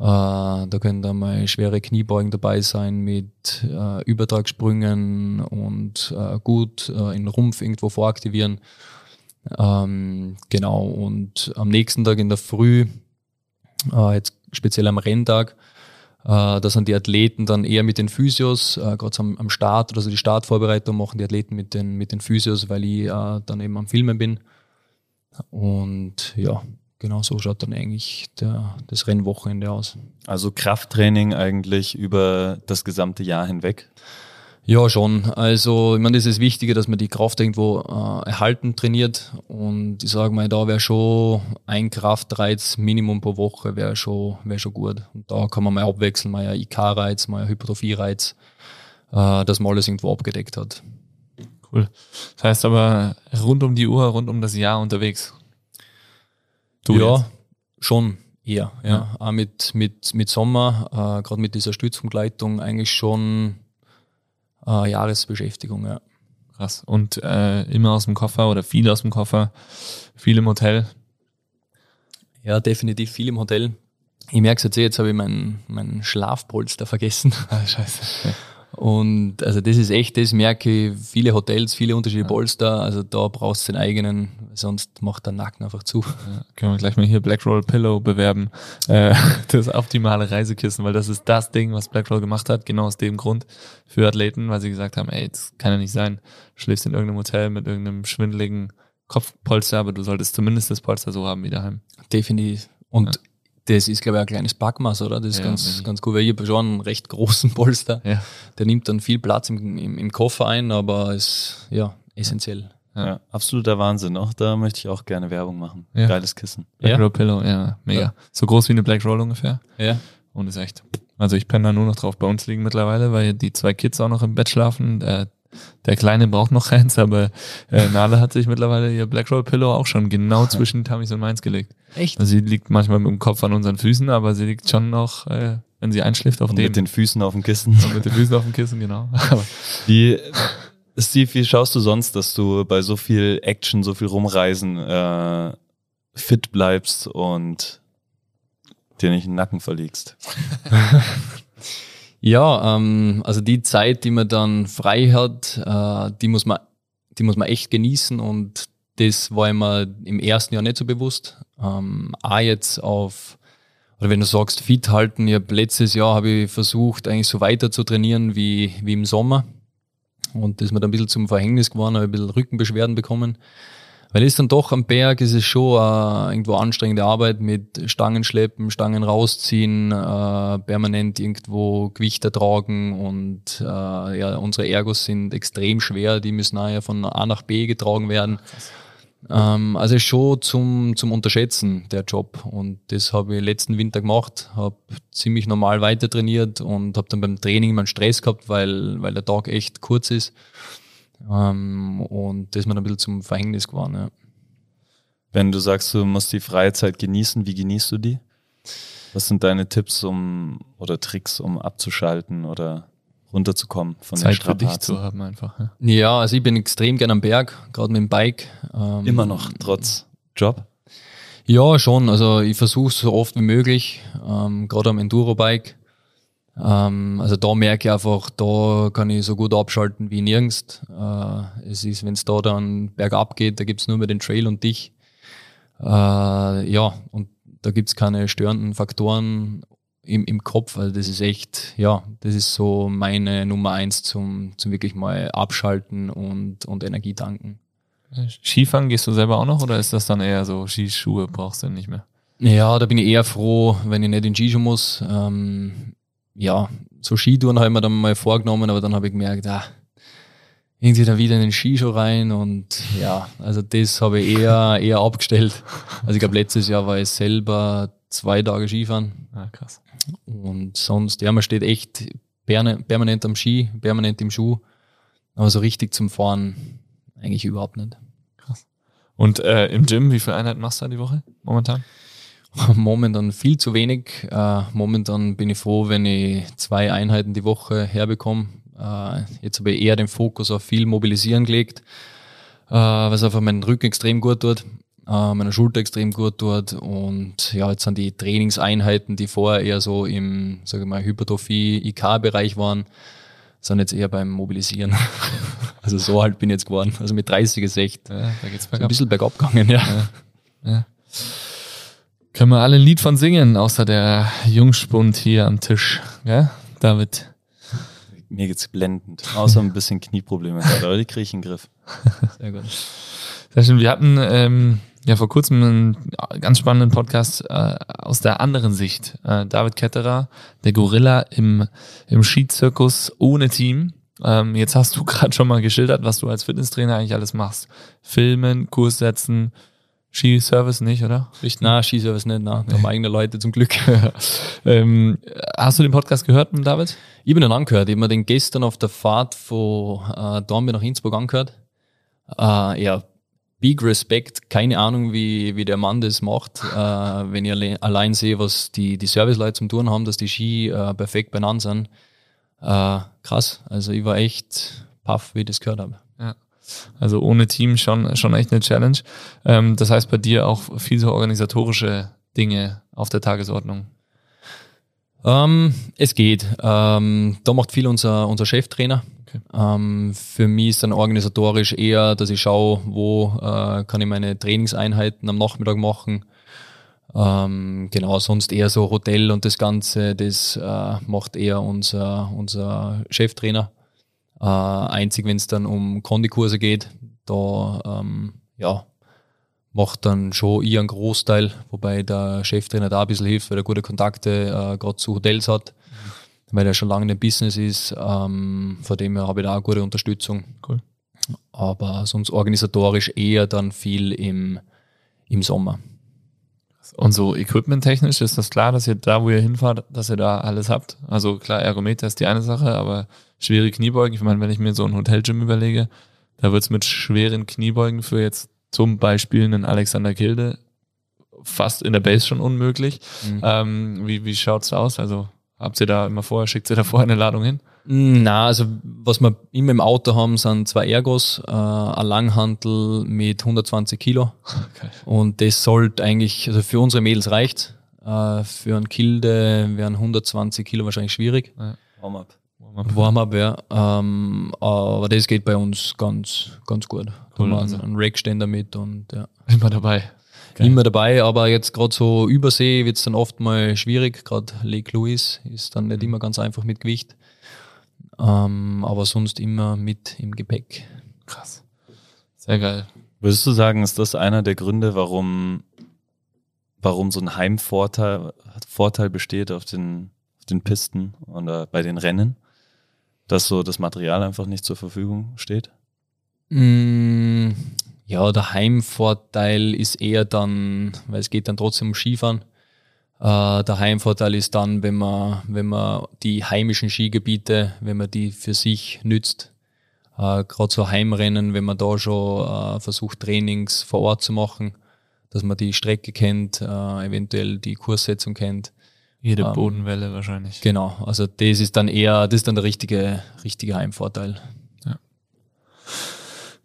Äh, da können dann mal schwere Kniebeugen dabei sein mit äh, Übertragssprüngen und äh, gut äh, in Rumpf irgendwo voraktivieren. Ähm, genau, und am nächsten Tag in der Früh, äh, jetzt speziell am Renntag, äh, da sind die Athleten dann eher mit den Physios, äh, gerade am, am Start, also die Startvorbereitung machen die Athleten mit den, mit den Physios, weil ich äh, dann eben am Filmen bin. Und ja, genau so schaut dann eigentlich der, das Rennwochenende aus. Also Krafttraining eigentlich über das gesamte Jahr hinweg? Ja, schon. Also, ich meine, das ist das Wichtige, dass man die Kraft irgendwo äh, erhalten trainiert. Und ich sage mal, da wäre schon ein Kraftreiz Minimum pro Woche wäre schon, wäre schon gut. Und da kann man mal abwechseln, mal ein IK-Reiz, mal ein Hypertrophie-Reiz, äh, dass man alles irgendwo abgedeckt hat. Cool. Das heißt aber rund um die Uhr, rund um das Jahr unterwegs. Du ja, jetzt. schon eher. Ja. ja. Auch mit, mit, mit Sommer, äh, gerade mit dieser Stützungsleitung eigentlich schon äh, Jahresbeschäftigung, ja. Krass. Und äh, immer aus dem Koffer oder viel aus dem Koffer, viel im Hotel? Ja, definitiv viel im Hotel. Ich merke es jetzt, eh, jetzt habe ich meinen mein Schlafpolster vergessen. Ah, scheiße. Und also das ist echt, das merke ich, viele Hotels, viele unterschiedliche Polster, also da brauchst du den eigenen, sonst macht der Nacken einfach zu. Ja, können wir gleich mal hier Blackroll Pillow bewerben, äh, das optimale Reisekissen, weil das ist das Ding, was Blackroll gemacht hat, genau aus dem Grund für Athleten, weil sie gesagt haben, ey, das kann ja nicht sein, du schläfst in irgendeinem Hotel mit irgendeinem schwindeligen Kopfpolster, aber du solltest zumindest das Polster so haben wie daheim. Definitiv. Und ja das ist, glaube ich, ein kleines Packmaß, oder? Das ist ja, ganz, ganz gut, weil ich habe schon einen recht großen Polster. Ja. Der nimmt dann viel Platz im, im, im Koffer ein, aber ist ja essentiell. Ja, ja, absoluter Wahnsinn. Auch da möchte ich auch gerne Werbung machen. Ja. Geiles Kissen. Black Roll Pillow, ja, mega. So groß wie eine Black Roll ungefähr. Ja. Und ist echt. Also ich penne da nur noch drauf. Bei uns liegen mittlerweile, weil die zwei Kids auch noch im Bett schlafen. Der, der Kleine braucht noch eins, aber äh, Nala hat sich mittlerweile ihr Black Roll Pillow auch schon genau zwischen Tamis und meins gelegt. Echt? Also sie liegt manchmal mit dem Kopf an unseren Füßen, aber sie liegt schon noch, äh, wenn sie einschläft, auf und dem. Mit den Füßen auf dem Kissen. Und mit den Füßen auf dem Kissen, genau. wie, Steve, wie schaust du sonst, dass du bei so viel Action, so viel Rumreisen äh, fit bleibst und dir nicht den Nacken verlegst? ja, ähm, also die Zeit, die man dann frei hat, äh, die muss man, die muss man echt genießen und das war immer im ersten Jahr nicht so bewusst. Ähm, auch jetzt auf, oder wenn du sagst, fit halten, ich letztes Jahr habe ich versucht, eigentlich so weiter zu trainieren wie, wie im Sommer. Und das ist mir dann ein bisschen zum Verhängnis geworden, habe ein bisschen Rückenbeschwerden bekommen. Weil es dann doch am Berg ist es schon äh, irgendwo anstrengende Arbeit mit Stangen schleppen, Stangen rausziehen, äh, permanent irgendwo Gewichte tragen und äh, ja, unsere Ergos sind extrem schwer, die müssen nachher von A nach B getragen werden. Krass. Ähm, also schon zum, zum Unterschätzen, der Job. Und das habe ich letzten Winter gemacht, habe ziemlich normal weiter trainiert und habe dann beim Training immer einen Stress gehabt, weil, weil der Tag echt kurz ist. Ähm, und das ist mir ein bisschen zum Verhängnis geworden. Ja. Wenn du sagst, du musst die Freizeit genießen, wie genießt du die? Was sind deine Tipps um oder Tricks, um abzuschalten oder runterzukommen von Zeit den für dich zu haben einfach. Ja. ja, also ich bin extrem gern am Berg, gerade mit dem Bike. Ähm, Immer noch, trotz Job? Ja, schon. Also ich versuche so oft wie möglich, ähm, gerade am Enduro-Bike. Ähm, also da merke ich einfach, da kann ich so gut abschalten wie nirgends. Äh, es ist, wenn es da dann bergab geht, da gibt's nur mehr den Trail und dich. Äh, ja, und da gibt's keine störenden Faktoren im, im Kopf. Also das ist echt, ja, das ist so meine Nummer eins zum, zum wirklich mal abschalten und, und Energie tanken. Skifahren gehst du selber auch noch oder ist das dann eher so Skischuhe brauchst du nicht mehr? Ja, da bin ich eher froh, wenn ich nicht in Skischuhe muss. Ähm, ja, so Skitouren habe ich mir dann mal vorgenommen, aber dann habe ich gemerkt, ah, irgendwie da wieder in den Skischuh rein und ja, also das habe ich eher, eher abgestellt. Also ich glaube, letztes Jahr war ich selber zwei Tage Skifahren. Ah, krass. Und sonst, ja, man steht echt permanent am Ski, permanent im Schuh. Aber so richtig zum Fahren eigentlich überhaupt nicht. Krass. Und äh, im Gym, wie viele Einheiten machst du da die Woche momentan? Momentan viel zu wenig. Äh, momentan bin ich froh, wenn ich zwei Einheiten die Woche herbekomme. Äh, jetzt habe ich eher den Fokus auf viel Mobilisieren gelegt, äh, was einfach meinen Rücken extrem gut tut äh, meiner Schulter extrem gut dort und ja, jetzt sind die Trainingseinheiten, die vorher eher so im, sage ich mal, Hypertrophie-IK-Bereich waren, sind jetzt eher beim Mobilisieren. also so alt bin ich jetzt geworden. Also mit 30 ist echt ja, da geht's bergab. ein bisschen bergab gegangen, ja. ja. ja. Können wir alle ein Lied von singen, außer der Jungspund hier am Tisch, gell? David. Mir geht's blendend. Außer ein bisschen Knieprobleme, aber die kriege ich in den Griff. Sehr gut. Sehr schön. Wir hatten ähm, ja vor kurzem einen ganz spannenden Podcast äh, aus der anderen Sicht. Äh, David Ketterer, der Gorilla im, im Skizirkus ohne Team. Ähm, jetzt hast du gerade schon mal geschildert, was du als Fitnesstrainer eigentlich alles machst. Filmen, Kurs setzen, Skiservice nicht, oder? Richtig? Na, Skiservice nicht, na. Wir haben eigene Leute zum Glück. ähm, hast du den Podcast gehört mit David? Ich bin ihn angehört. Ich habe mir den gestern auf der Fahrt von äh, Dornbirn nach Innsbruck angehört. Äh, ja, big respect. Keine Ahnung, wie, wie der Mann das macht. Äh, wenn ich alle, allein sehe, was die, die Serviceleute zum Tun haben, dass die Ski äh, perfekt beieinander sind. Äh, krass. Also ich war echt paff, wie ich das gehört habe. Ja. Also ohne Team schon, schon echt eine Challenge. Ähm, das heißt bei dir auch viel so organisatorische Dinge auf der Tagesordnung. Ähm, es geht. Ähm, da macht viel unser, unser Cheftrainer. Okay. Ähm, für mich ist dann organisatorisch eher, dass ich schaue, wo äh, kann ich meine Trainingseinheiten am Nachmittag machen. Ähm, genau, sonst eher so Hotel und das Ganze, das äh, macht eher unser, unser Cheftrainer. Äh, einzig, wenn es dann um Kondikurse geht, da ähm, ja, macht dann schon ich einen Großteil, wobei der Cheftrainer da ein bisschen hilft, weil er gute Kontakte äh, gerade zu Hotels hat. Weil er schon lange in dem Business ist. Ähm, von dem her habe ich da auch gute Unterstützung. Cool. Aber sonst organisatorisch eher dann viel im, im Sommer. Und so equipment-technisch ist das klar, dass ihr da, wo ihr hinfahrt, dass ihr da alles habt? Also klar, Ergometer ist die eine Sache, aber schwere Kniebeugen, ich meine, wenn ich mir so ein Hotelgym überlege, da wird es mit schweren Kniebeugen für jetzt zum Beispiel einen Alexander Kilde fast in der Base schon unmöglich. Mhm. Ähm, wie wie schaut's aus? Also habt ihr da immer vorher, schickt ihr da vorher eine Ladung hin? Na, also was wir immer im Auto haben, sind zwei Ergos, äh, ein Langhantel mit 120 Kilo. Okay. Und das sollte eigentlich, also für unsere Mädels reicht. Äh, für einen Kilde wären 120 Kilo wahrscheinlich schwierig. Ja. Warm-up. Warm-up, ja. Ähm, aber das geht bei uns ganz, ganz gut. Cool, also. einen Rackständer mit und ja. Immer dabei. Geil. Immer dabei, aber jetzt gerade so Übersee wird es dann oft mal schwierig. Gerade Lake Louise ist dann nicht mhm. immer ganz einfach mit Gewicht. Ähm, aber sonst immer mit im Gepäck. Krass. Sehr geil. Würdest du sagen, ist das einer der Gründe, warum, warum so ein Heimvorteil Vorteil besteht auf den, auf den Pisten oder bei den Rennen? Dass so das Material einfach nicht zur Verfügung steht? Mm, ja, der Heimvorteil ist eher dann, weil es geht dann trotzdem um Skifahren. Äh, der Heimvorteil ist dann, wenn man, wenn man die heimischen Skigebiete, wenn man die für sich nützt, äh, gerade so Heimrennen, wenn man da schon äh, versucht, Trainings vor Ort zu machen, dass man die Strecke kennt, äh, eventuell die Kurssetzung kennt. Jede ähm, Bodenwelle wahrscheinlich. Genau, also das ist dann eher, das ist dann der richtige, richtige Heimvorteil.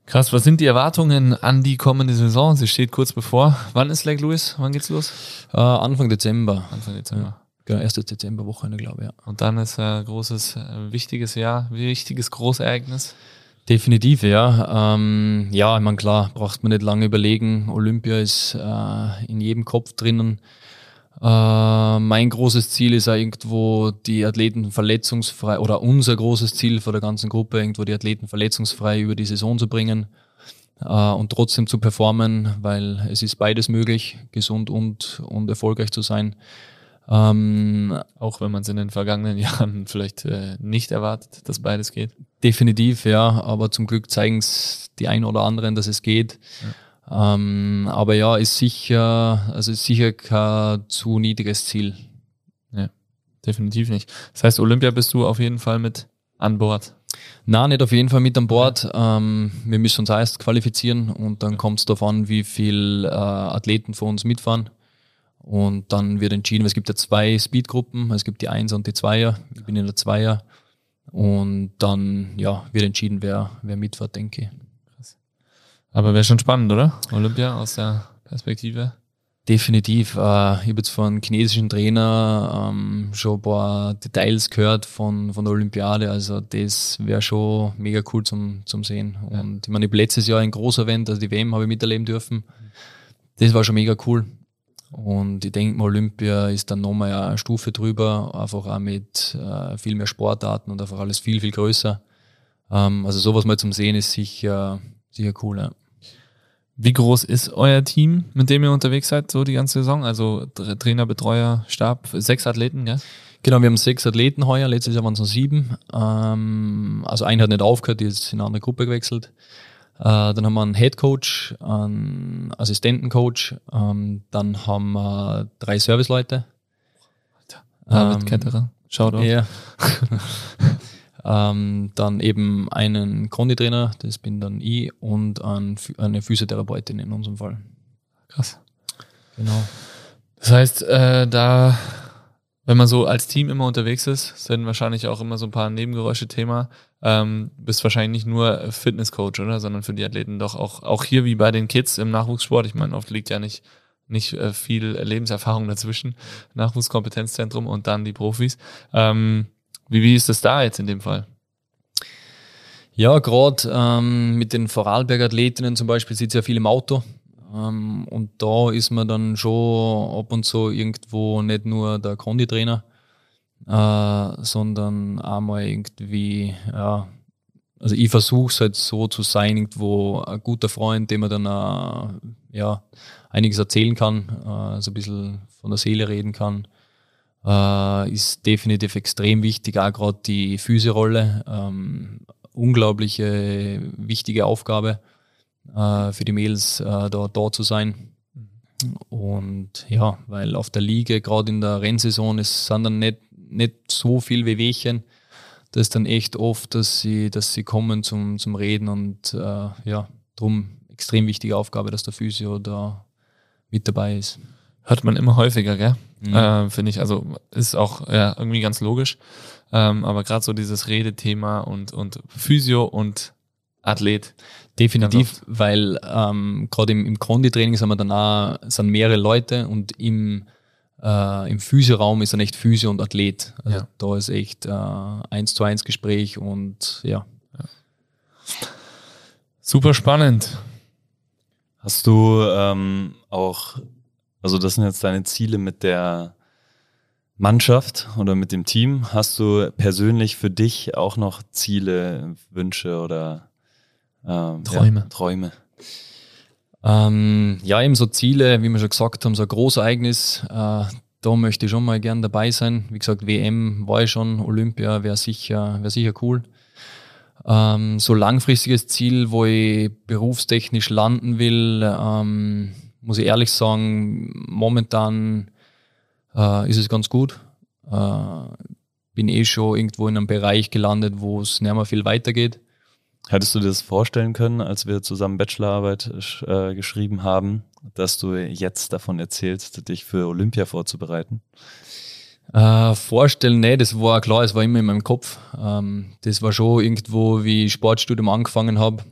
Krass, was sind die Erwartungen an die kommende Saison? Sie steht kurz bevor. Wann ist Lake Louis? Wann geht's los? Uh, Anfang Dezember. Anfang Dezember. Ja. Genau, erstes Dezemberwochenende, glaube ich, ja. Und dann ist ein großes, äh, wichtiges Jahr, wichtiges Großereignis. Definitiv, ja. Ähm, ja, ich meine, klar, braucht man nicht lange überlegen. Olympia ist äh, in jedem Kopf drinnen. Äh, mein großes Ziel ist auch irgendwo die Athleten verletzungsfrei oder unser großes Ziel für der ganzen Gruppe, irgendwo die Athleten verletzungsfrei über die Saison zu bringen äh, und trotzdem zu performen, weil es ist beides möglich, gesund und, und erfolgreich zu sein. Ähm, auch wenn man es in den vergangenen Jahren vielleicht äh, nicht erwartet, dass beides geht. Definitiv, ja, aber zum Glück zeigen es die einen oder anderen, dass es geht. Ja. Ähm, aber ja, ist sicher, also ist sicher kein zu niedriges Ziel. Ja, definitiv nicht. Das heißt, Olympia bist du auf jeden Fall mit an Bord. Nein, nicht auf jeden Fall mit an Bord. Ähm, wir müssen uns erst qualifizieren und dann kommt es darauf an, wie viele äh, Athleten von uns mitfahren. Und dann wird entschieden, es gibt ja zwei Speedgruppen, es gibt die Einser und die Zweier. Ich bin in der Zweier. Und dann ja, wird entschieden, wer, wer mitfährt, denke ich. Aber wäre schon spannend, oder? Olympia aus der Perspektive. Definitiv. Äh, ich habe jetzt von chinesischen Trainer ähm, schon ein paar Details gehört von, von der Olympiade. Also das wäre schon mega cool zum, zum Sehen. Und ich meine, ich habe letztes Jahr ein großer Event, also die WM habe ich miterleben dürfen. Das war schon mega cool. Und ich denke mal, Olympia ist dann nochmal eine Stufe drüber, einfach auch mit äh, viel mehr Sportarten und einfach alles viel, viel größer. Ähm, also sowas mal zum Sehen ist sicher, sicher cool. Ja. Wie groß ist euer Team, mit dem ihr unterwegs seid, so die ganze Saison? Also Trainer, Betreuer, Stab, sechs Athleten, gell? Genau, wir haben sechs Athleten heuer, letztes Jahr waren es noch sieben. Ähm, also einer hat nicht aufgehört, die ist in eine andere Gruppe gewechselt. Äh, dann haben wir einen Head Coach, einen Assistentencoach, ähm, dann haben wir drei Serviceleute. David ähm, Ketterer, schaut auf. Ja. Ähm, dann eben einen Konditrainer, das bin dann ich, und ein, eine Physiotherapeutin in unserem Fall. Krass. Genau. Das heißt, äh, da, wenn man so als Team immer unterwegs ist, sind wahrscheinlich auch immer so ein paar Nebengeräusche Thema. Ähm, bist wahrscheinlich nicht nur Fitnesscoach, oder? Sondern für die Athleten doch auch, auch hier wie bei den Kids im Nachwuchssport. Ich meine, oft liegt ja nicht, nicht äh, viel Lebenserfahrung dazwischen. Nachwuchskompetenzzentrum und dann die Profis. Ähm, wie, wie ist das da jetzt in dem Fall? Ja, gerade ähm, mit den Vorarlberger Athletinnen zum Beispiel sitzt ja viel im Auto. Ähm, und da ist man dann schon ab und zu irgendwo nicht nur der Konditrainer, äh, sondern auch mal irgendwie, ja, also ich versuche es halt so zu sein, irgendwo ein guter Freund, dem man dann äh, ja, einiges erzählen kann, äh, so ein bisschen von der Seele reden kann äh, ist definitiv extrem wichtig, auch gerade die Physiorolle. Ähm, unglaubliche wichtige Aufgabe äh, für die Mädels, äh, da, da zu sein. Und ja, weil auf der Liga, gerade in der Rennsaison, es sind dann nicht, nicht so viel Wehwehchen. Das ist dann echt oft, dass sie, dass sie kommen zum, zum Reden und äh, ja, darum extrem wichtige Aufgabe, dass der Physio da mit dabei ist. Hört man immer häufiger, gell? Mhm. Äh, Finde ich, also ist auch ja, irgendwie ganz logisch. Ähm, aber gerade so dieses Redethema und, und Physio und Athlet. Definitiv, weil ähm, gerade im, im Kondi-Training sind wir dann auch, sind mehrere Leute und im, äh, im Physioraum ist dann echt Physio und Athlet. Also ja. da ist echt äh, eins zu eins Gespräch und ja. ja. Super spannend. Hast du ähm, auch also das sind jetzt deine Ziele mit der Mannschaft oder mit dem Team. Hast du persönlich für dich auch noch Ziele, Wünsche oder ähm, Träume? Ja, Träume. Ähm, ja, eben so Ziele, wie wir schon gesagt haben, so ein Großereignis. Äh, da möchte ich schon mal gern dabei sein. Wie gesagt, WM war ich schon, Olympia wäre sicher, wäre sicher cool. Ähm, so langfristiges Ziel, wo ich berufstechnisch landen will, ähm, muss ich ehrlich sagen, momentan äh, ist es ganz gut. Äh, bin eh schon irgendwo in einem Bereich gelandet, wo es nicht mehr viel weitergeht. Hättest du dir das vorstellen können, als wir zusammen Bachelorarbeit äh, geschrieben haben, dass du jetzt davon erzählst, dich für Olympia vorzubereiten? Äh, vorstellen, nee, das war klar, es war immer in meinem Kopf. Ähm, das war schon irgendwo, wie ich Sportstudium angefangen habe,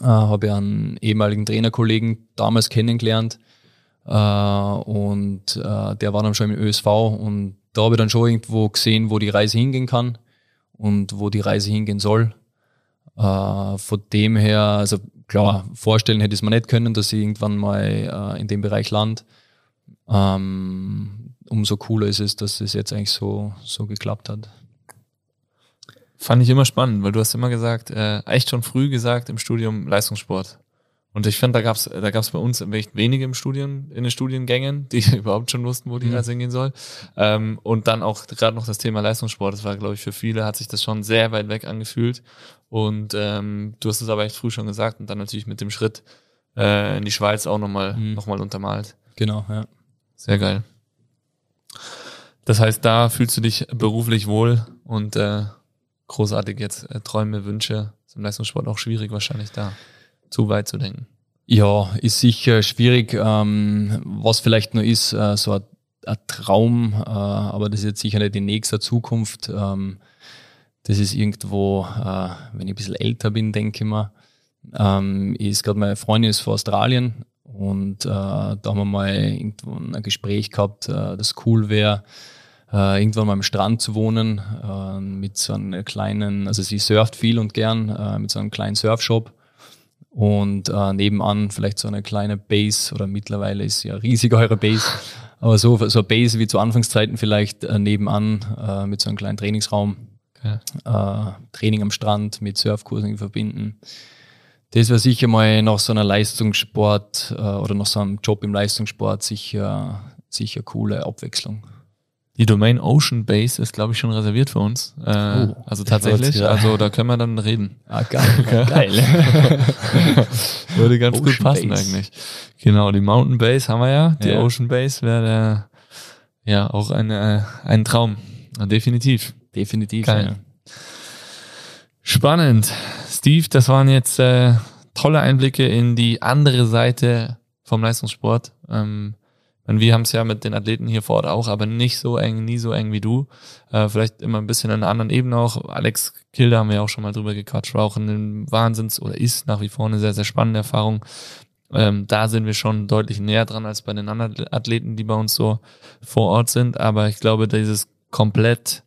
äh, habe ich einen ehemaligen Trainerkollegen damals kennengelernt äh, und äh, der war dann schon im ÖSV und da habe ich dann schon irgendwo gesehen, wo die Reise hingehen kann und wo die Reise hingehen soll. Äh, von dem her, also klar, vorstellen hätte ich es mir nicht können, dass ich irgendwann mal äh, in dem Bereich lande. Ähm, umso cooler ist es, dass es jetzt eigentlich so, so geklappt hat. Fand ich immer spannend, weil du hast immer gesagt, äh, echt schon früh gesagt im Studium Leistungssport. Und ich finde, da gab's da gab's bei uns echt wenige im Studium, in den Studiengängen, die überhaupt schon wussten, wo die mhm. Reise hingehen soll. Ähm, und dann auch gerade noch das Thema Leistungssport. Das war, glaube ich, für viele hat sich das schon sehr weit weg angefühlt. Und ähm, du hast es aber echt früh schon gesagt und dann natürlich mit dem Schritt äh, in die Schweiz auch nochmal mhm. noch mal untermalt. Genau, ja. Sehr geil. Das heißt, da fühlst du dich beruflich wohl und äh, großartig jetzt äh, Träume, Wünsche zum Leistungssport auch schwierig wahrscheinlich da zu weit zu denken. Ja, ist sicher schwierig. Ähm, was vielleicht nur ist, äh, so ein, ein Traum, äh, aber das ist jetzt sicher nicht in nächster Zukunft. Ähm, das ist irgendwo, äh, wenn ich ein bisschen älter bin, denke ich mal, ähm, ist gerade meine Freundin ist vor Australien und äh, da haben wir mal irgendwo ein Gespräch gehabt, äh, das cool wäre, äh, irgendwann mal am Strand zu wohnen, äh, mit so einem kleinen, also sie surft viel und gern, äh, mit so einem kleinen Surfshop und äh, nebenan vielleicht so eine kleine Base oder mittlerweile ist ja riesig eure Base, aber so, so eine Base wie zu Anfangszeiten vielleicht äh, nebenan äh, mit so einem kleinen Trainingsraum, okay. Training am Strand mit Surfkursen verbinden. Das wäre sicher mal nach so einer Leistungssport oder nach so einem Job im Leistungssport sicher, sicher coole Abwechslung. Die Domain Ocean Base ist, glaube ich, schon reserviert für uns. Äh, Oh, also tatsächlich. ja. Also da können wir dann reden. Ah, geil. geil. Würde ganz gut Ocean passen Base. eigentlich. Genau, die Mountain Base haben wir ja. Die Ja. Ocean Base wäre ja auch eine, ein Traum. Definitiv. Definitiv. Geil. Spannend. Steve, das waren jetzt äh, tolle Einblicke in die andere Seite vom Leistungssport. Ähm, meine, wir haben es ja mit den Athleten hier vor Ort auch, aber nicht so eng, nie so eng wie du. Äh, vielleicht immer ein bisschen an einer anderen Ebene auch. Alex Kilder haben wir auch schon mal drüber gequatscht, war auch ein Wahnsinns oder ist nach wie vor eine sehr, sehr spannende Erfahrung. Ähm, da sind wir schon deutlich näher dran als bei den anderen Athleten, die bei uns so vor Ort sind. Aber ich glaube, dieses komplett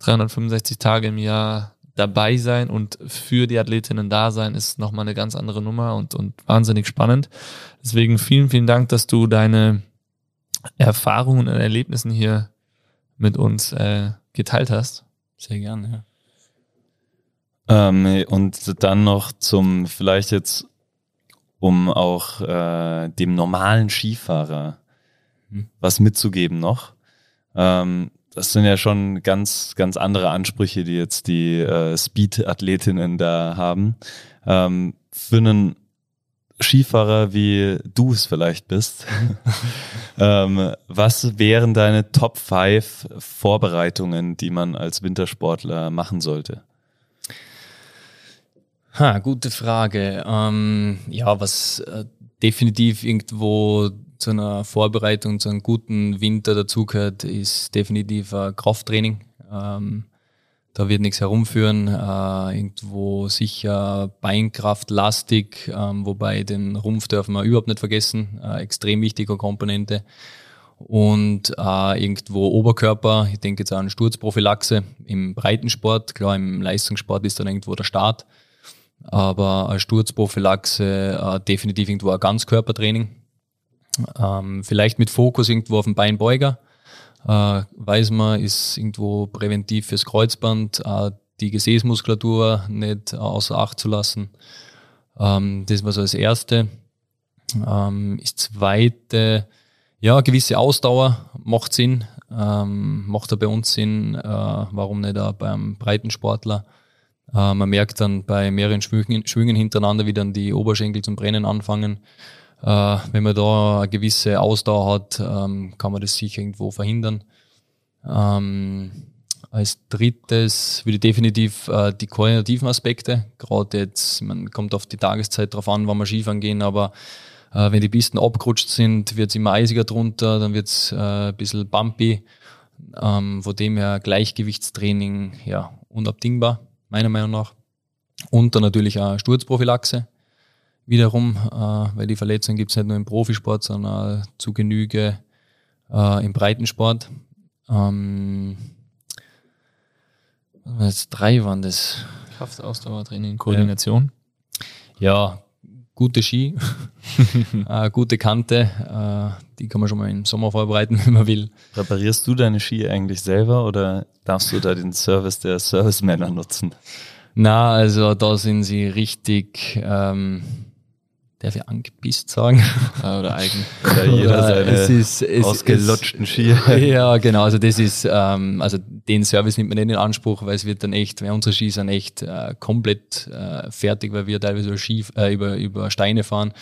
365 Tage im Jahr dabei sein und für die Athletinnen da sein, ist nochmal eine ganz andere Nummer und, und wahnsinnig spannend. Deswegen vielen, vielen Dank, dass du deine Erfahrungen und Erlebnissen hier mit uns äh, geteilt hast. Sehr gerne, ja. Ähm, und dann noch zum, vielleicht jetzt, um auch äh, dem normalen Skifahrer Hm. was mitzugeben noch. Ähm, das sind ja schon ganz, ganz andere Ansprüche, die jetzt die äh, Speed-Athletinnen da haben. Ähm, für einen Skifahrer, wie du es vielleicht bist, ähm, was wären deine Top 5 Vorbereitungen, die man als Wintersportler machen sollte? Ha, gute Frage. Ähm, ja, was äh, definitiv irgendwo zu einer Vorbereitung, zu einem guten Winter dazugehört, ist definitiv äh, Krafttraining. Ähm, da wird nichts herumführen. Äh, irgendwo sicher Beinkraft, lastig, ähm, wobei den Rumpf dürfen wir überhaupt nicht vergessen. Äh, extrem wichtige Komponente. Und äh, irgendwo Oberkörper, ich denke jetzt an Sturzprophylaxe im Breitensport. Klar, im Leistungssport ist dann irgendwo der Start. Aber eine Sturzprophylaxe, äh, definitiv irgendwo ein Ganzkörpertraining. Ähm, vielleicht mit Fokus irgendwo auf den Beinbeuger. Äh, weiß man, ist irgendwo präventiv fürs Kreuzband, äh, die Gesäßmuskulatur nicht außer Acht zu lassen. Ähm, das war so das Erste. Ähm, das Zweite, ja, gewisse Ausdauer macht Sinn. Ähm, macht da bei uns Sinn, äh, warum nicht auch beim Breitensportler. Äh, man merkt dann bei mehreren Schwüngen, Schwüngen hintereinander, wie dann die Oberschenkel zum Brennen anfangen. Äh, wenn man da eine gewisse Ausdauer hat, ähm, kann man das sicher irgendwo verhindern. Ähm, als drittes würde ich definitiv äh, die koordinativen Aspekte, gerade jetzt, man kommt auf die Tageszeit drauf an, wann wir Skifahren gehen, aber äh, wenn die Pisten abgerutscht sind, wird es immer eisiger drunter, dann wird es äh, ein bisschen bumpy. Ähm, von dem her Gleichgewichtstraining, ja, unabdingbar, meiner Meinung nach. Und dann natürlich auch Sturzprophylaxe wiederum, äh, weil die Verletzungen gibt es nicht nur im Profisport, sondern auch zu Genüge äh, im Breitensport. Ähm, jetzt drei waren das. Kraftausdauertraining, Koordination. Ja, gute Ski, äh, gute Kante, äh, die kann man schon mal im Sommer vorbereiten, wenn man will. Reparierst du deine Ski eigentlich selber oder darfst du da den Service der Servicemänner nutzen? Na, also da sind sie richtig, ähm, darf ich angepisst sagen? Äh, oder eigen. Oder jeder Ja, seine es ist, es ausgelutschten Ski. Ja, genau. Also das ist, ähm, also den Service nimmt man nicht in Anspruch, weil es wird dann echt, weil unsere Ski sind echt äh, komplett äh, fertig, weil wir teilweise über, Ski, äh, über, über Steine fahren.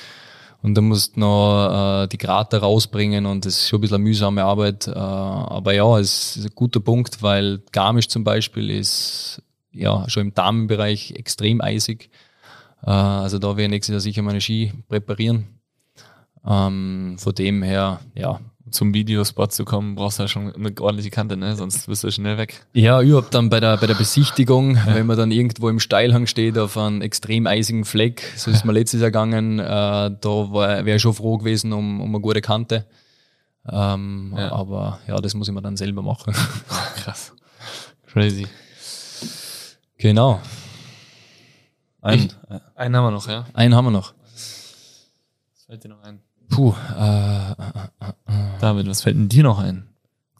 Und da musst du noch äh, die Krater rausbringen und das ist schon ein bisschen eine mühsame Arbeit. Äh, aber ja, es ist ein guter Punkt, weil Garmisch zum Beispiel ist ja schon im Damenbereich extrem eisig. Äh, also da werde ich nächstes Jahr sicher meine Ski präparieren. Ähm, von dem her, ja, Zum Videospot zu kommen, brauchst du ja schon eine ordentliche Kante, ne? Sonst bist du schnell weg. Ja, überhaupt dann bei der, bei der Besichtigung, wenn man dann irgendwo im Steilhang steht auf einem extrem eisigen Fleck, so ist mir letztes Jahr gegangen, äh, da wäre ich schon froh gewesen um, um eine gute Kante. Ähm, Ja. Aber ja, das muss ich mir dann selber machen. Krass. Crazy. genau. Ein, Einen haben wir noch, ja? Einen haben wir noch. Was fällt dir noch ein? Puh, äh, David, was fällt denn dir noch ein?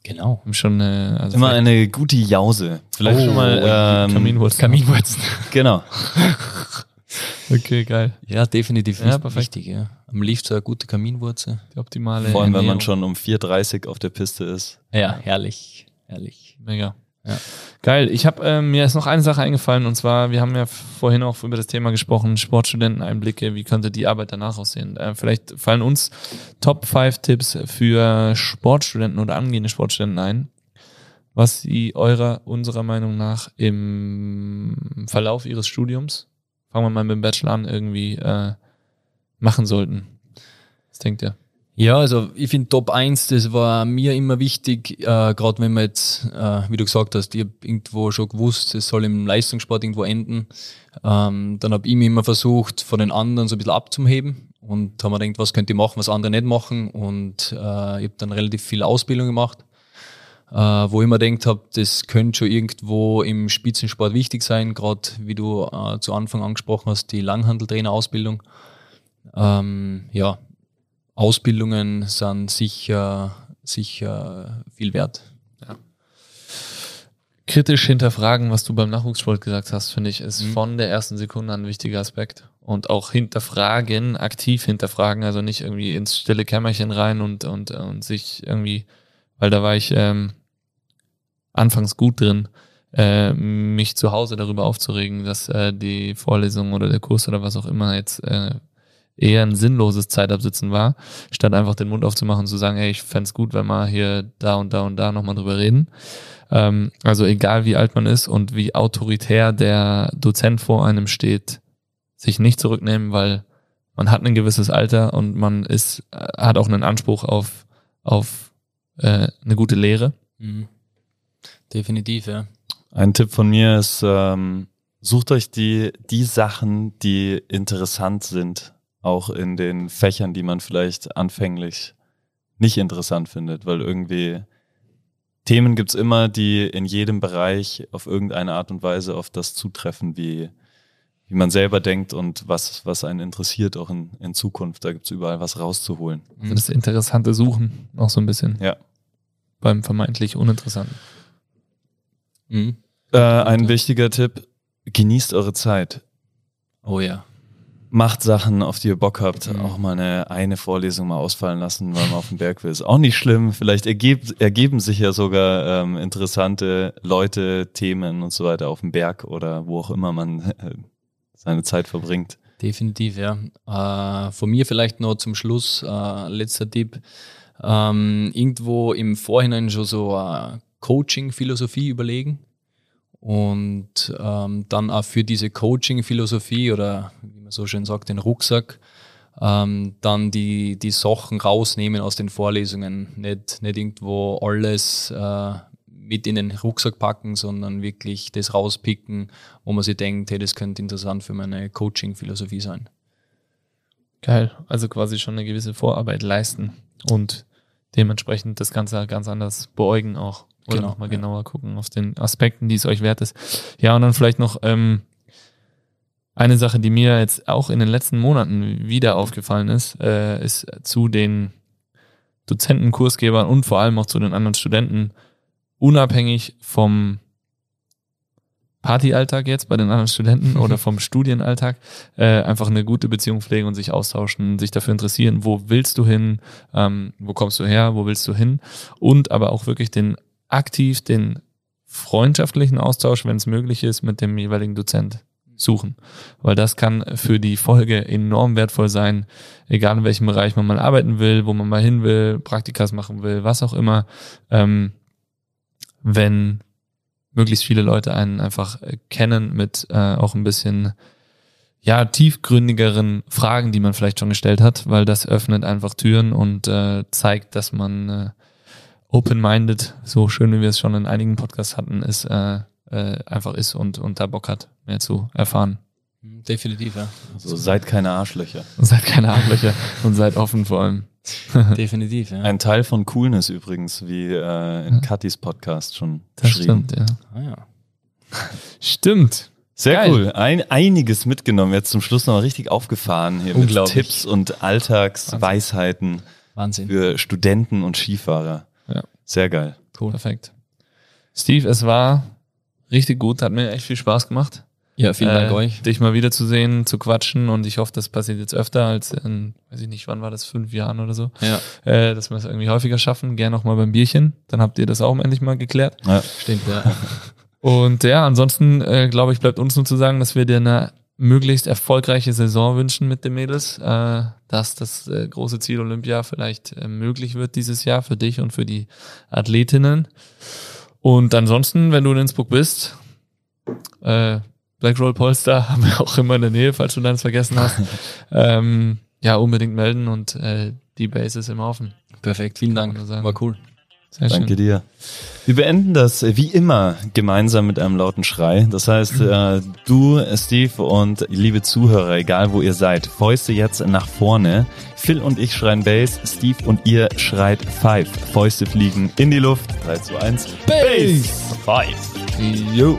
genau. Schon äh, also immer eine gute Jause. Vielleicht Oh, schon mal ähm, Kaminwurzel. Kaminwurzen. Genau. Okay, geil. Ja, definitiv Ja, perfekt. wichtig. Ja. Am liebsten eine gute Kaminwurzel. Die optimale Vor allem, wenn man Ernährung. schon um 4.30 auf der Piste ist. Ja, herrlich. Herrlich. Mega. Ja. Geil. Ich habe ähm, mir ist noch eine Sache eingefallen und zwar, wir haben ja vorhin auch über das Thema gesprochen, Sportstudenteneinblicke, wie könnte die Arbeit danach aussehen? Äh, vielleicht fallen uns Top 5 Tipps für Sportstudenten oder angehende Sportstudenten ein, was sie eurer, unserer Meinung nach im Verlauf ihres Studiums, fangen wir mal mit dem Bachelor an, irgendwie äh, machen sollten. Was denkt ihr? Ja, also ich finde Top 1, das war mir immer wichtig, äh, gerade wenn man jetzt, äh, wie du gesagt hast, ich habe irgendwo schon gewusst, es soll im Leistungssport irgendwo enden. Ähm, dann habe ich mir immer versucht, von den anderen so ein bisschen abzuheben und habe mir gedacht, was könnt ihr machen, was andere nicht machen. Und äh, ich habe dann relativ viel Ausbildung gemacht, äh, wo ich mir gedacht habe, das könnte schon irgendwo im Spitzensport wichtig sein, gerade wie du äh, zu Anfang angesprochen hast, die Langhandeltrainer-Ausbildung. Ähm, ja, Ausbildungen sind sicher, sicher viel wert. kritisch hinterfragen, was du beim Nachwuchssport gesagt hast, finde ich, ist Mhm. von der ersten Sekunde an ein wichtiger Aspekt. Und auch hinterfragen, aktiv hinterfragen, also nicht irgendwie ins stille Kämmerchen rein und, und, und sich irgendwie, weil da war ich ähm, anfangs gut drin, äh, mich zu Hause darüber aufzuregen, dass äh, die Vorlesung oder der Kurs oder was auch immer jetzt äh, eher ein sinnloses Zeitabsitzen war, statt einfach den Mund aufzumachen und zu sagen, hey, ich fänd's gut, wenn wir hier da und da und da nochmal drüber reden. Ähm, also egal wie alt man ist und wie autoritär der Dozent vor einem steht, sich nicht zurücknehmen, weil man hat ein gewisses Alter und man ist, äh, hat auch einen Anspruch auf, auf äh, eine gute Lehre. Mhm. Definitiv, ja. Ein Tipp von mir ist, ähm, sucht euch die, die Sachen, die interessant sind, auch in den Fächern, die man vielleicht anfänglich nicht interessant findet, weil irgendwie Themen gibt's immer, die in jedem Bereich auf irgendeine Art und Weise auf das zutreffen, wie, wie man selber denkt und was, was einen interessiert, auch in, in Zukunft. Da gibt's überall was rauszuholen. Also das interessante Suchen auch so ein bisschen Ja. beim vermeintlich Uninteressanten. Mhm. Äh, ein wichtiger Tipp, genießt eure Zeit. Oh ja. Macht Sachen, auf die ihr Bock habt. Mhm. Auch mal eine, eine Vorlesung mal ausfallen lassen, weil man auf dem Berg will. Ist auch nicht schlimm. Vielleicht ergeb, ergeben sich ja sogar ähm, interessante Leute, Themen und so weiter auf dem Berg oder wo auch immer man äh, seine Zeit verbringt. Definitiv, ja. Äh, von mir vielleicht noch zum Schluss, äh, letzter Tipp. Ähm, irgendwo im Vorhinein schon so äh, Coaching-Philosophie überlegen und ähm, dann auch für diese Coaching-Philosophie oder wie so schön sagt, den Rucksack, ähm, dann die, die Sachen rausnehmen aus den Vorlesungen. Nicht, nicht irgendwo alles äh, mit in den Rucksack packen, sondern wirklich das rauspicken, wo man sich denkt, hey, das könnte interessant für meine Coaching-Philosophie sein. Geil. Also quasi schon eine gewisse Vorarbeit leisten und dementsprechend das Ganze ganz anders beäugen auch. Oder Genau, nochmal ja. genauer gucken auf den Aspekten, die es euch wert ist. Ja, und dann vielleicht noch ähm, eine Sache, die mir jetzt auch in den letzten Monaten wieder aufgefallen ist, äh, ist zu den Dozenten, Kursgebern und vor allem auch zu den anderen Studenten, unabhängig vom Partyalltag jetzt bei den anderen Studenten oder vom Studienalltag, äh, einfach eine gute Beziehung pflegen und sich austauschen, sich dafür interessieren, wo willst du hin, ähm, wo kommst du her, wo willst du hin? Und aber auch wirklich den aktiv den freundschaftlichen Austausch, wenn es möglich ist, mit dem jeweiligen Dozent suchen. Weil das kann für die Folge enorm wertvoll sein, egal in welchem Bereich man mal arbeiten will, wo man mal hin will, Praktikas machen will, was auch immer, ähm, wenn möglichst viele Leute einen einfach äh, kennen mit äh, auch ein bisschen ja tiefgründigeren Fragen, die man vielleicht schon gestellt hat, weil das öffnet einfach Türen und äh, zeigt, dass man äh, open-minded, so schön wie wir es schon in einigen Podcasts hatten, ist äh, äh, einfach ist und und da Bock hat, mehr zu erfahren. Definitiv, ja. Also seid keine Arschlöcher. Und seid keine Arschlöcher und seid offen vor allem. Definitiv, ja. Ein Teil von Coolness übrigens, wie äh, in Katis Podcast schon Das beschrieben. stimmt, ja. Ah, ja. Stimmt. Sehr Geil. cool. Ein, einiges mitgenommen. Jetzt zum Schluss noch mal richtig aufgefahren hier mit. Tipps und Alltagsweisheiten Wahnsinn. für Studenten und Skifahrer. Ja. Sehr geil. Cool. Perfekt. Steve, es war richtig gut, hat mir echt viel Spaß gemacht. Ja, vielen Dank äh, euch. dich mal wiederzusehen, zu quatschen und ich hoffe, das passiert jetzt öfter als in, weiß ich nicht, wann war das, fünf Jahren oder so, Ja, äh, dass wir es irgendwie häufiger schaffen. Gerne auch mal beim Bierchen, dann habt ihr das auch endlich mal geklärt. Ja. stimmt, ja. Und ja, ansonsten äh, glaube ich, bleibt uns nur zu sagen, dass wir dir eine möglichst erfolgreiche Saison wünschen mit den Mädels, äh, dass das äh, große Ziel Olympia vielleicht äh, möglich wird dieses Jahr für dich und für die Athletinnen. Und ansonsten, wenn du in Innsbruck bist, äh, Blackroll Polster haben wir auch immer in der Nähe, falls du deins vergessen hast. ähm, ja, unbedingt melden und äh, die Base ist immer offen. Perfekt, vielen Dank. War cool. Sehr Danke dir. Wir beenden das äh, wie immer gemeinsam mit einem lauten Schrei. Das heißt, äh, du, Steve und liebe Zuhörer, egal wo ihr seid, Fäuste jetzt nach vorne. Phil und ich schreien Bass, Steve und ihr schreit Five. Fäuste fliegen in die Luft. 3, 2, 1. Bass! Five. Jo.